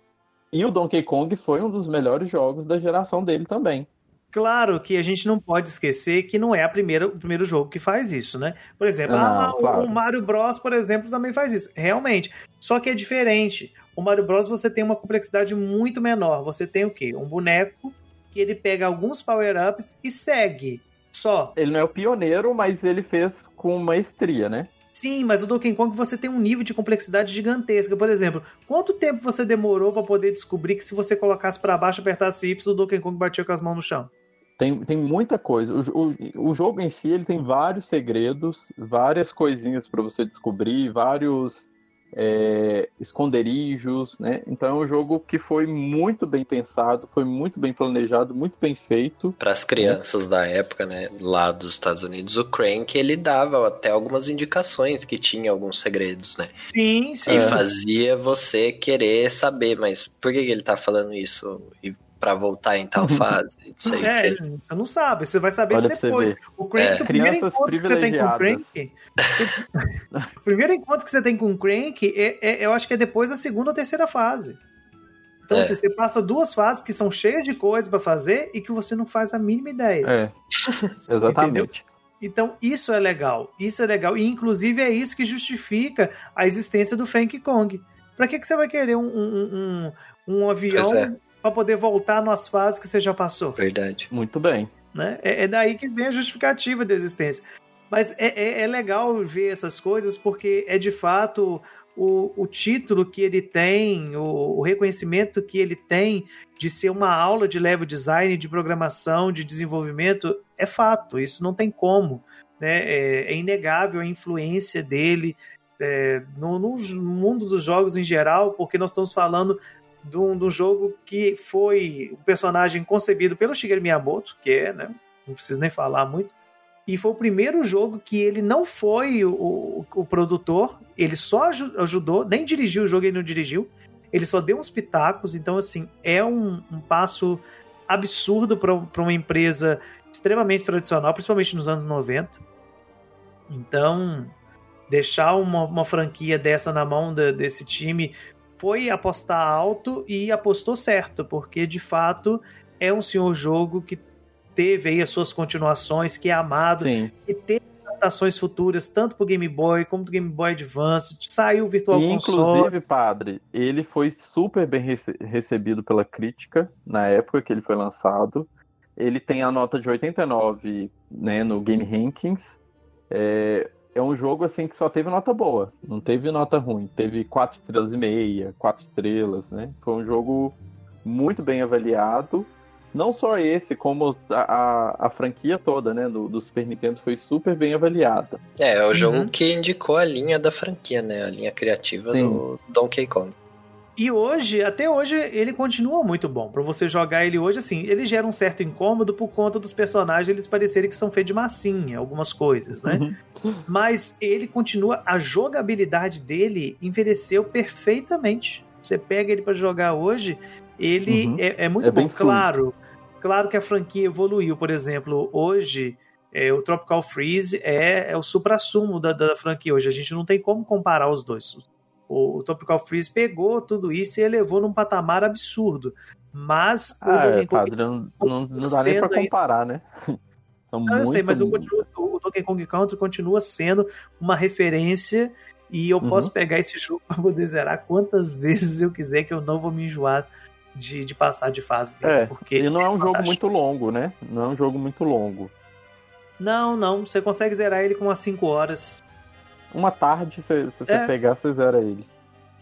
E o Donkey Kong foi um dos melhores jogos da geração dele também. Claro que a gente não pode esquecer que não é a primeira, o primeiro jogo que faz isso, né? Por exemplo, Não, ah, claro. o Mario Bros, por exemplo, também faz isso. Realmente. Só que é diferente. O Mario Bros você tem uma complexidade muito menor. Você tem o quê? Um boneco que ele pega alguns power-ups e segue. Só. Ele não é o pioneiro, mas ele fez com maestria, né? Sim, mas o Donkey Kong você tem um nível de complexidade gigantesca. Por exemplo, quanto tempo você demorou para poder descobrir que se você colocasse para baixo e apertasse Y, o Donkey Kong batia com as mãos no chão? Tem, tem muita coisa. O, o, o jogo em si ele tem vários segredos, várias coisinhas para você descobrir, vários é, esconderijos, né? Então é um jogo que foi muito bem pensado, foi muito bem planejado, muito bem feito. Para as crianças da época, né, lá dos Estados Unidos, o Crank ele dava até algumas indicações que tinha alguns segredos, né? Sim, sim. E fazia você querer saber, mas por que, que ele tá falando isso? E para voltar em tal fase, não sei É, o quê. você não sabe, você vai saber Olha isso depois. O Crank, É. o primeiro encontro que você tem com o. Crank. o primeiro encontro que você tem com o Crank, é, é- eu acho que é depois da segunda ou terceira fase. Então, É. assim, você passa duas fases que são cheias de coisas pra fazer e que você não faz a mínima ideia. É, exatamente. Então, isso é legal. Isso é legal. E, inclusive, é isso que justifica a existência do Funk Kong. Pra que, que você vai querer um, um, um, um avião é. Pra poder voltar nas fases que você já passou? Verdade. Muito bem. né? É, é daí que vem a justificativa da existência. Mas é, é, é legal ver essas coisas porque é de fato o, o título que ele tem, o, o reconhecimento que ele tem de ser uma aula de level design, de programação, de desenvolvimento, é fato. Isso não tem como. Né? É, é inegável a influência dele é, no, no mundo dos jogos em geral, porque nós estamos falando de um, jogo que foi um personagem concebido pelo Shigeru Miyamoto, que é, né? Não preciso nem falar muito. E foi o primeiro jogo que ele não foi o, o, o produtor, ele só aju- ajudou, nem dirigiu o jogo, ele não dirigiu. Ele só deu uns pitacos, então, assim, é um, um passo absurdo para uma empresa extremamente tradicional, principalmente nos anos 90. Então, deixar uma, uma franquia dessa na mão desse time foi apostar alto e apostou certo, porque de fato é um senhor jogo que teve aí as suas continuações, que é amado, Sim. e teve adaptações futuras, tanto pro Game Boy como pro Game Boy Advance, saiu o Virtual E, Console. inclusive, padre, ele foi super bem rece- recebido pela crítica na época que ele foi lançado. Ele tem a nota de 89 né, no Game Rankings. É, é um jogo assim que só teve nota boa, não teve nota ruim. Teve 4 estrelas e meia, 4 estrelas, né? Foi um jogo muito bem avaliado. Não só esse, como a, a, a franquia toda, né, do, do Super Nintendo foi super bem avaliada. É, é o jogo Uhum. que indicou a linha da franquia, né? A linha criativa Sim. do Donkey Kong. E hoje, até hoje, ele continua muito bom. Pra você jogar ele hoje, assim, ele gera um certo incômodo por conta dos personagens eles parecerem que são feitos de massinha, algumas coisas, né? Mas ele continua, a jogabilidade dele envelheceu perfeitamente. Você pega ele pra jogar hoje, ele Uhum. é, é muito É bom. Claro, claro que a franquia evoluiu. Por exemplo, hoje é, o Tropical Freeze é, é o supra-sumo da, da franquia hoje. A gente não tem como comparar os dois. O, o Tropical Freeze pegou tudo isso e elevou num patamar absurdo. Mas o Ah, é, padre, não, não, não dá nem pra sendo aí- comparar, né? São Não, eu sei, mas o, o Donkey Kong Country continua sendo uma referência e eu Uhum. posso pegar esse jogo para poder zerar quantas vezes eu quiser que eu não vou me enjoar de, de passar de fase dele. É, porque Ele não é um jogo muito longo, né? Não é um jogo muito longo. Não, não, você consegue zerar ele com umas 5 horas. uma tarde, se, se você é. pegar, você zera ele.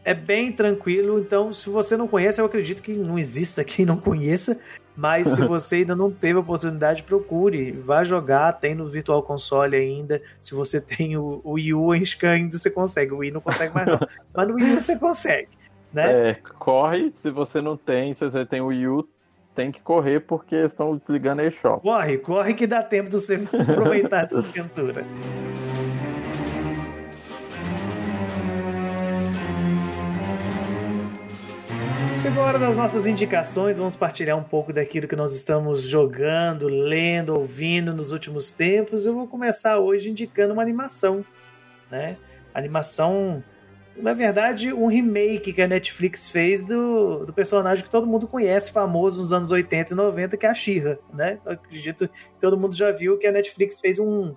É bem tranquilo, então se você não conhece, eu acredito que não exista quem não conheça, mas se você ainda não teve a oportunidade, procure, vá jogar, tem no Virtual Console ainda, se você tem o, o Wii U, acho que ainda você consegue, o Wii não consegue mais não, mas no Wii U você consegue, né? É, corre, se você não tem, se você tem o Wii U, tem que correr porque estão desligando a eShop. Corre, corre que dá tempo de você aproveitar essa aventura. Agora, nas nossas indicações, vamos partilhar um pouco daquilo que nós estamos jogando, lendo, ouvindo nos últimos tempos. Eu vou começar hoje indicando uma animação, né? Animação, na verdade, um remake que a Netflix fez do, do personagem que todo mundo conhece, famoso nos anos 80 e 90, que é a She-Ra, né? Eu acredito que todo mundo já viu que a Netflix fez um,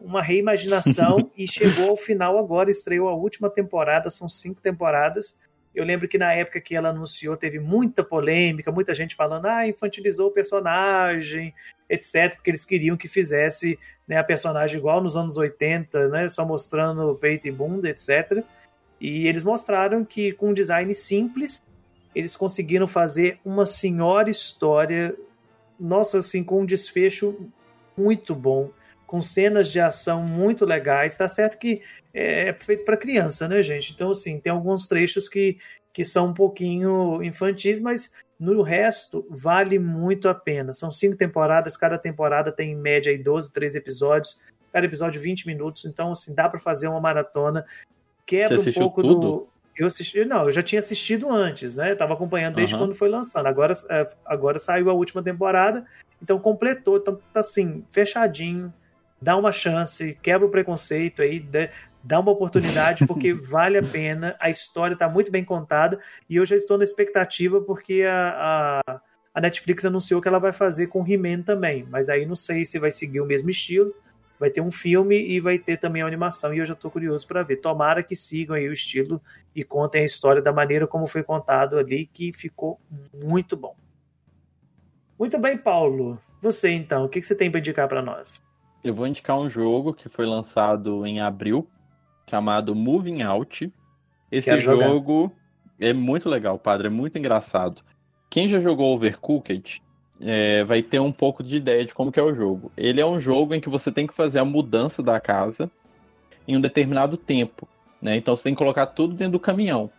uma reimaginação e chegou ao final agora, estreou a última temporada, são cinco temporadas eu lembro que na época que ela anunciou teve muita polêmica, muita gente falando, ah, infantilizou o personagem, etc, porque eles queriam que fizesse né, a personagem igual nos anos 80, né, só mostrando peito e bunda, etc. E eles mostraram que com um design simples, eles conseguiram fazer uma senhora história, nossa, assim, com um desfecho muito bom com cenas de ação muito legais. Tá certo que é, é feito para criança, né, gente? Então, assim, tem alguns trechos que, que são um pouquinho infantis, mas no resto vale muito a pena. São cinco temporadas, cada temporada tem em média aí 12, 13 episódios, cada episódio 20 minutos, então assim, dá para fazer uma maratona. Quebra um pouco tudo? do. Eu assisti, não, eu já tinha assistido antes, né? Eu tava acompanhando desde uhum. quando foi lançando. Agora, é, agora saiu a última temporada, então completou, então tá assim, fechadinho dá uma chance, quebra o preconceito aí, dá uma oportunidade, porque vale a pena. A história está muito bem contada e eu já estou na expectativa porque a, a, a Netflix anunciou que ela vai fazer com He-Man também, mas aí não sei se vai seguir o mesmo estilo. Vai ter um filme e vai ter também a animação, e eu já estou curioso para ver. Tomara que sigam aí o estilo e contem a história da maneira como foi contado ali, que ficou muito bom. Muito bem, Paulo. Você então, o que, que você tem para indicar para nós? Eu vou indicar um jogo que foi lançado em abril, chamado Moving Out. Esse Quero jogo jogar. é muito legal, padre, é muito engraçado. Quem já jogou Overcooked é, vai ter um pouco de ideia de como é o jogo. Ele é um jogo em que você tem que fazer a mudança da casa em um determinado tempo, né? Então você tem que colocar tudo dentro do caminhão.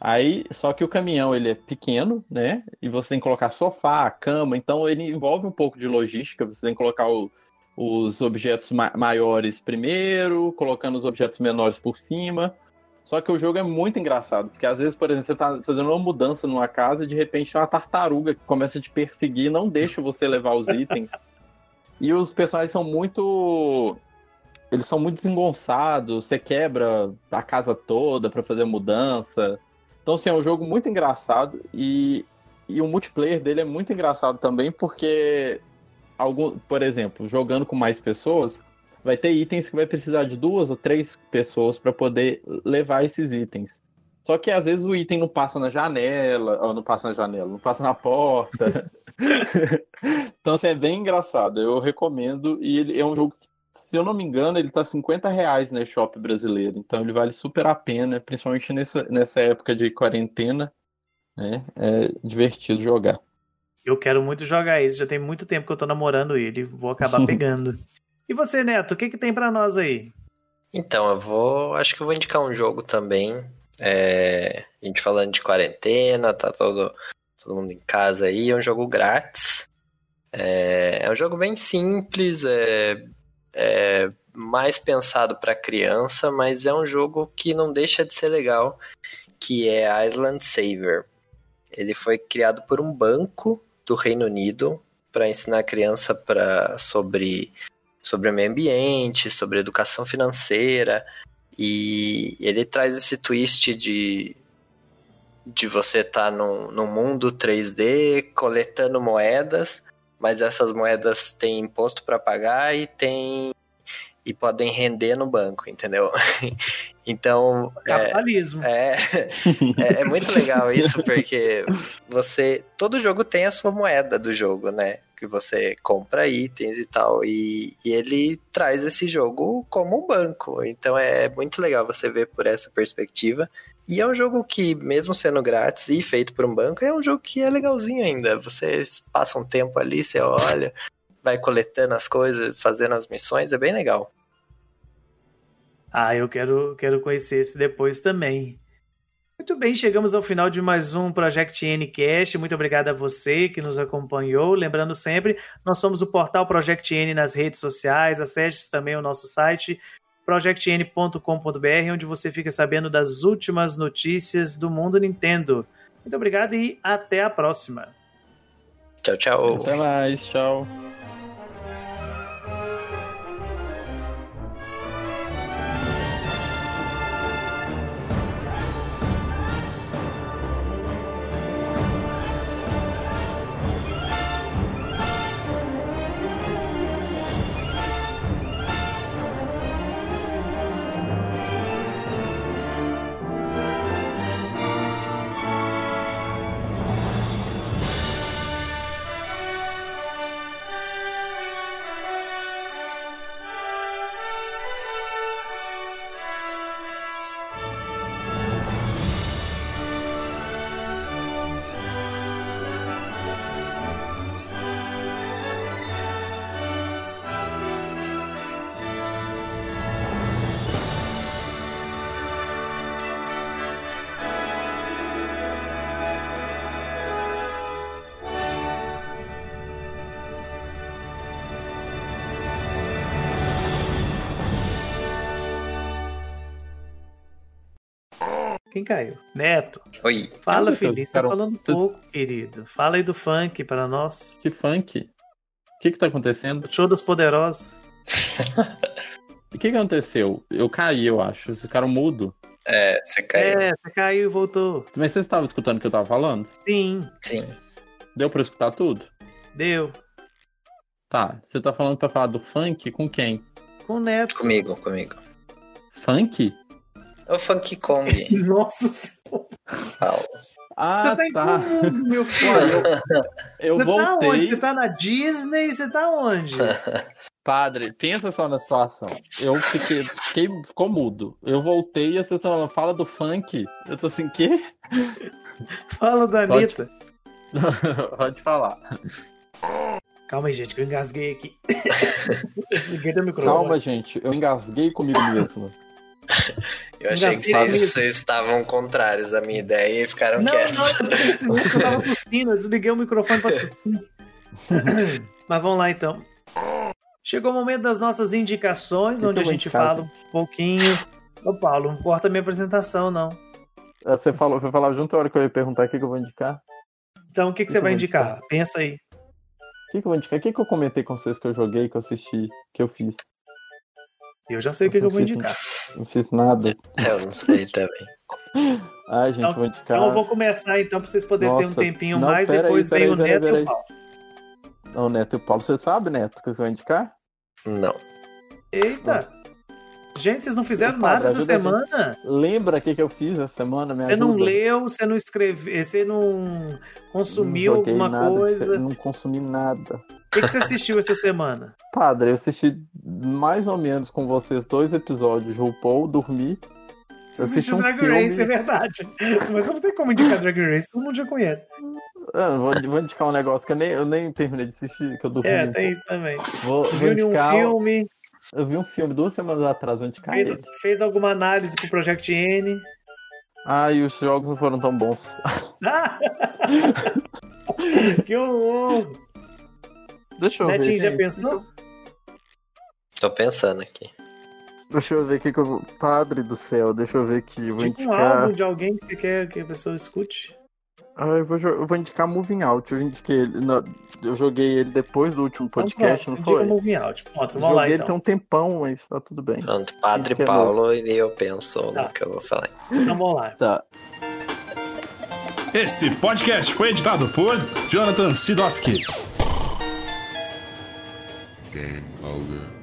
Aí, só que o caminhão ele é pequeno, né? E você tem que colocar sofá, cama, então ele envolve um pouco de logística. Você tem que colocar o, os objetos ma maiores primeiro, colocando os objetos menores por cima. Só que o jogo é muito engraçado, porque às vezes, por exemplo, você está fazendo uma mudança numa casa e de repente tem uma tartaruga que começa a te perseguir e não deixa você levar os itens. e os personagens são muito. Eles são muito desengonçados, você quebra a casa toda para fazer mudança. Então, assim, é um jogo muito engraçado e, e o multiplayer dele é muito engraçado também, porque algum, por exemplo, jogando com mais pessoas, vai ter itens que vai precisar de duas ou três pessoas para poder levar esses itens. Só que às vezes o item não passa na janela, ou não passa na janela, não passa na porta. então, assim, é bem engraçado. Eu recomendo. E ele é um jogo que, se eu não me engano, ele tá 50 reais na shop brasileiro. Então ele vale super a pena, principalmente nessa, nessa época de quarentena. Né? É divertido jogar. Eu quero muito jogar isso, já tem muito tempo que eu tô namorando ele, vou acabar pegando. e você, Neto, o que que tem para nós aí? Então, eu vou, acho que eu vou indicar um jogo também. É, a gente falando de quarentena, tá todo, todo mundo em casa aí, é um jogo grátis. É, é um jogo bem simples, é, é mais pensado para criança, mas é um jogo que não deixa de ser legal, que é Island Saver. Ele foi criado por um banco do Reino Unido para ensinar a criança pra, sobre, sobre o meio ambiente, sobre educação financeira. E ele traz esse twist de, de você estar tá num, num mundo 3D coletando moedas, mas essas moedas têm imposto para pagar e tem e podem render no banco, entendeu? então. É, Capitalismo. É, é, é, muito legal isso, porque você. Todo jogo tem a sua moeda do jogo, né? que você compra itens e tal. E, e ele traz esse jogo como um banco. Então é muito legal você ver por essa perspectiva. E é um jogo que, mesmo sendo grátis e feito por um banco, é um jogo que é legalzinho ainda. Você passa um tempo ali, você olha, vai coletando as coisas, fazendo as missões, é bem legal. Ah, eu quero, quero conhecer esse depois também. Muito bem, chegamos ao final de mais um Project Ncast. Muito obrigado a você que nos acompanhou. Lembrando sempre, nós somos o portal Project N nas redes sociais. Acesse também o nosso site projectn.com.br, onde você fica sabendo das últimas notícias do mundo Nintendo. Muito obrigado e até a próxima. Tchau, tchau. Até mais, tchau. Quem caiu? Neto. Oi. Fala, Deus, Felipe. Tá Carol. falando pouco, querido. Fala aí do funk para nós. Que funk? O que que tá acontecendo? Show dos Poderosos. O que que aconteceu? Eu caí, eu acho. Vocês ficaram mudo. É, você caiu. É, você caiu e voltou. Mas vocês estavam escutando o que eu tava falando? Sim, Sim. Deu pra escutar tudo? deu. Tá. Você tá falando pra falar do funk com quem? Com o Neto. Comigo, comigo. Funk? O Funky Kong. Nossa Senhora. Paulo. Ah, Você tá em tá. mundo, meu filho? Eu você tá onde? voltei. Você tá na Disney? Você tá onde? Padre, pensa só na situação. Eu fiquei, fiquei ficou mudo. Eu voltei e você tá falando, fala do funk. Eu tô assim, quê? Fala da Pode. Anitta. Pode falar. Calma aí, gente, que eu engasguei aqui. Desliguei microfone. Calma, gente. Eu engasguei comigo mesmo. Eu achei que vocês, vocês estavam contrários à minha ideia e ficaram Não, quietos. não, eu eu tava tossindo, eu desliguei o microfone pra tossir. Mas vamos lá então. Chegou o momento das nossas indicações, Que onde a gente indicar, fala um pouquinho. Ô Paulo, não importa a minha apresentação, não. Ah, Você falou, foi falar junto a hora que eu ia perguntar o que, que eu vou indicar. Então o que, que Que você vai vou indicar? Pensa aí. O que, que eu vou indicar? O que, que eu comentei com vocês que eu joguei, que eu assisti, que eu fiz? Eu já sei o que, que eu vou indicar. Não fiz nada. Eu não sei também. Ai, gente, Então- vou indicar. Então eu vou começar então pra vocês poderem ter um Nossa, tempinho não, mais, aí, depois pera vem aí, o pera aí, Neto pera e aí. o Paulo. Não, Neto e o Paulo. Você sabe, Neto, que você vai indicar? Não. Eita! Gente, vocês não fizeram nada essa semana? Lembra o que, que eu fiz essa semana? Você não leu, você não escreveu, você não consumiu Não alguma nada, coisa. Não consumi nada. O que, que você assistiu essa semana? Padre, eu assisti mais ou menos com vocês dois episódios RuPaul, dormi. Eu assisti assistiu um Drag filme. Race, é verdade. Mas eu não tem como indicar Drag Race, todo mundo já conhece. Ah, vou, vou indicar um negócio que eu nem, eu nem terminei de assistir, que eu dormi. É, um tem isso também. Vou, Não vou nenhum indicar. filme, Eu vi um filme duas semanas atrás, vou indicar fez, ele. fez alguma análise pro Project N. Ah, e os jogos não foram tão bons. Ah! que horror! Deixa eu Netinho, ver. já gente. pensou? Tô pensando aqui. Deixa eu ver o que, que eu vou. Padre do céu, deixa eu ver aqui. Eu vou Tipo um indicar. álbum de alguém que você quer que a pessoa escute? Ah, eu vou, eu vou indicar Moving Out. Eu indiquei ele. na- Eu joguei ele depois do último podcast, então, não foi? Moving Out. Pronto, Eu vamos lá joguei ele então. tem um tempão, mas tá tudo bem. Pronto, Padre é Paulo e eu penso Tá. no que eu vou falar. Então vamos lá. Tá. Esse podcast foi editado por Jonathan Sidoski. Game over.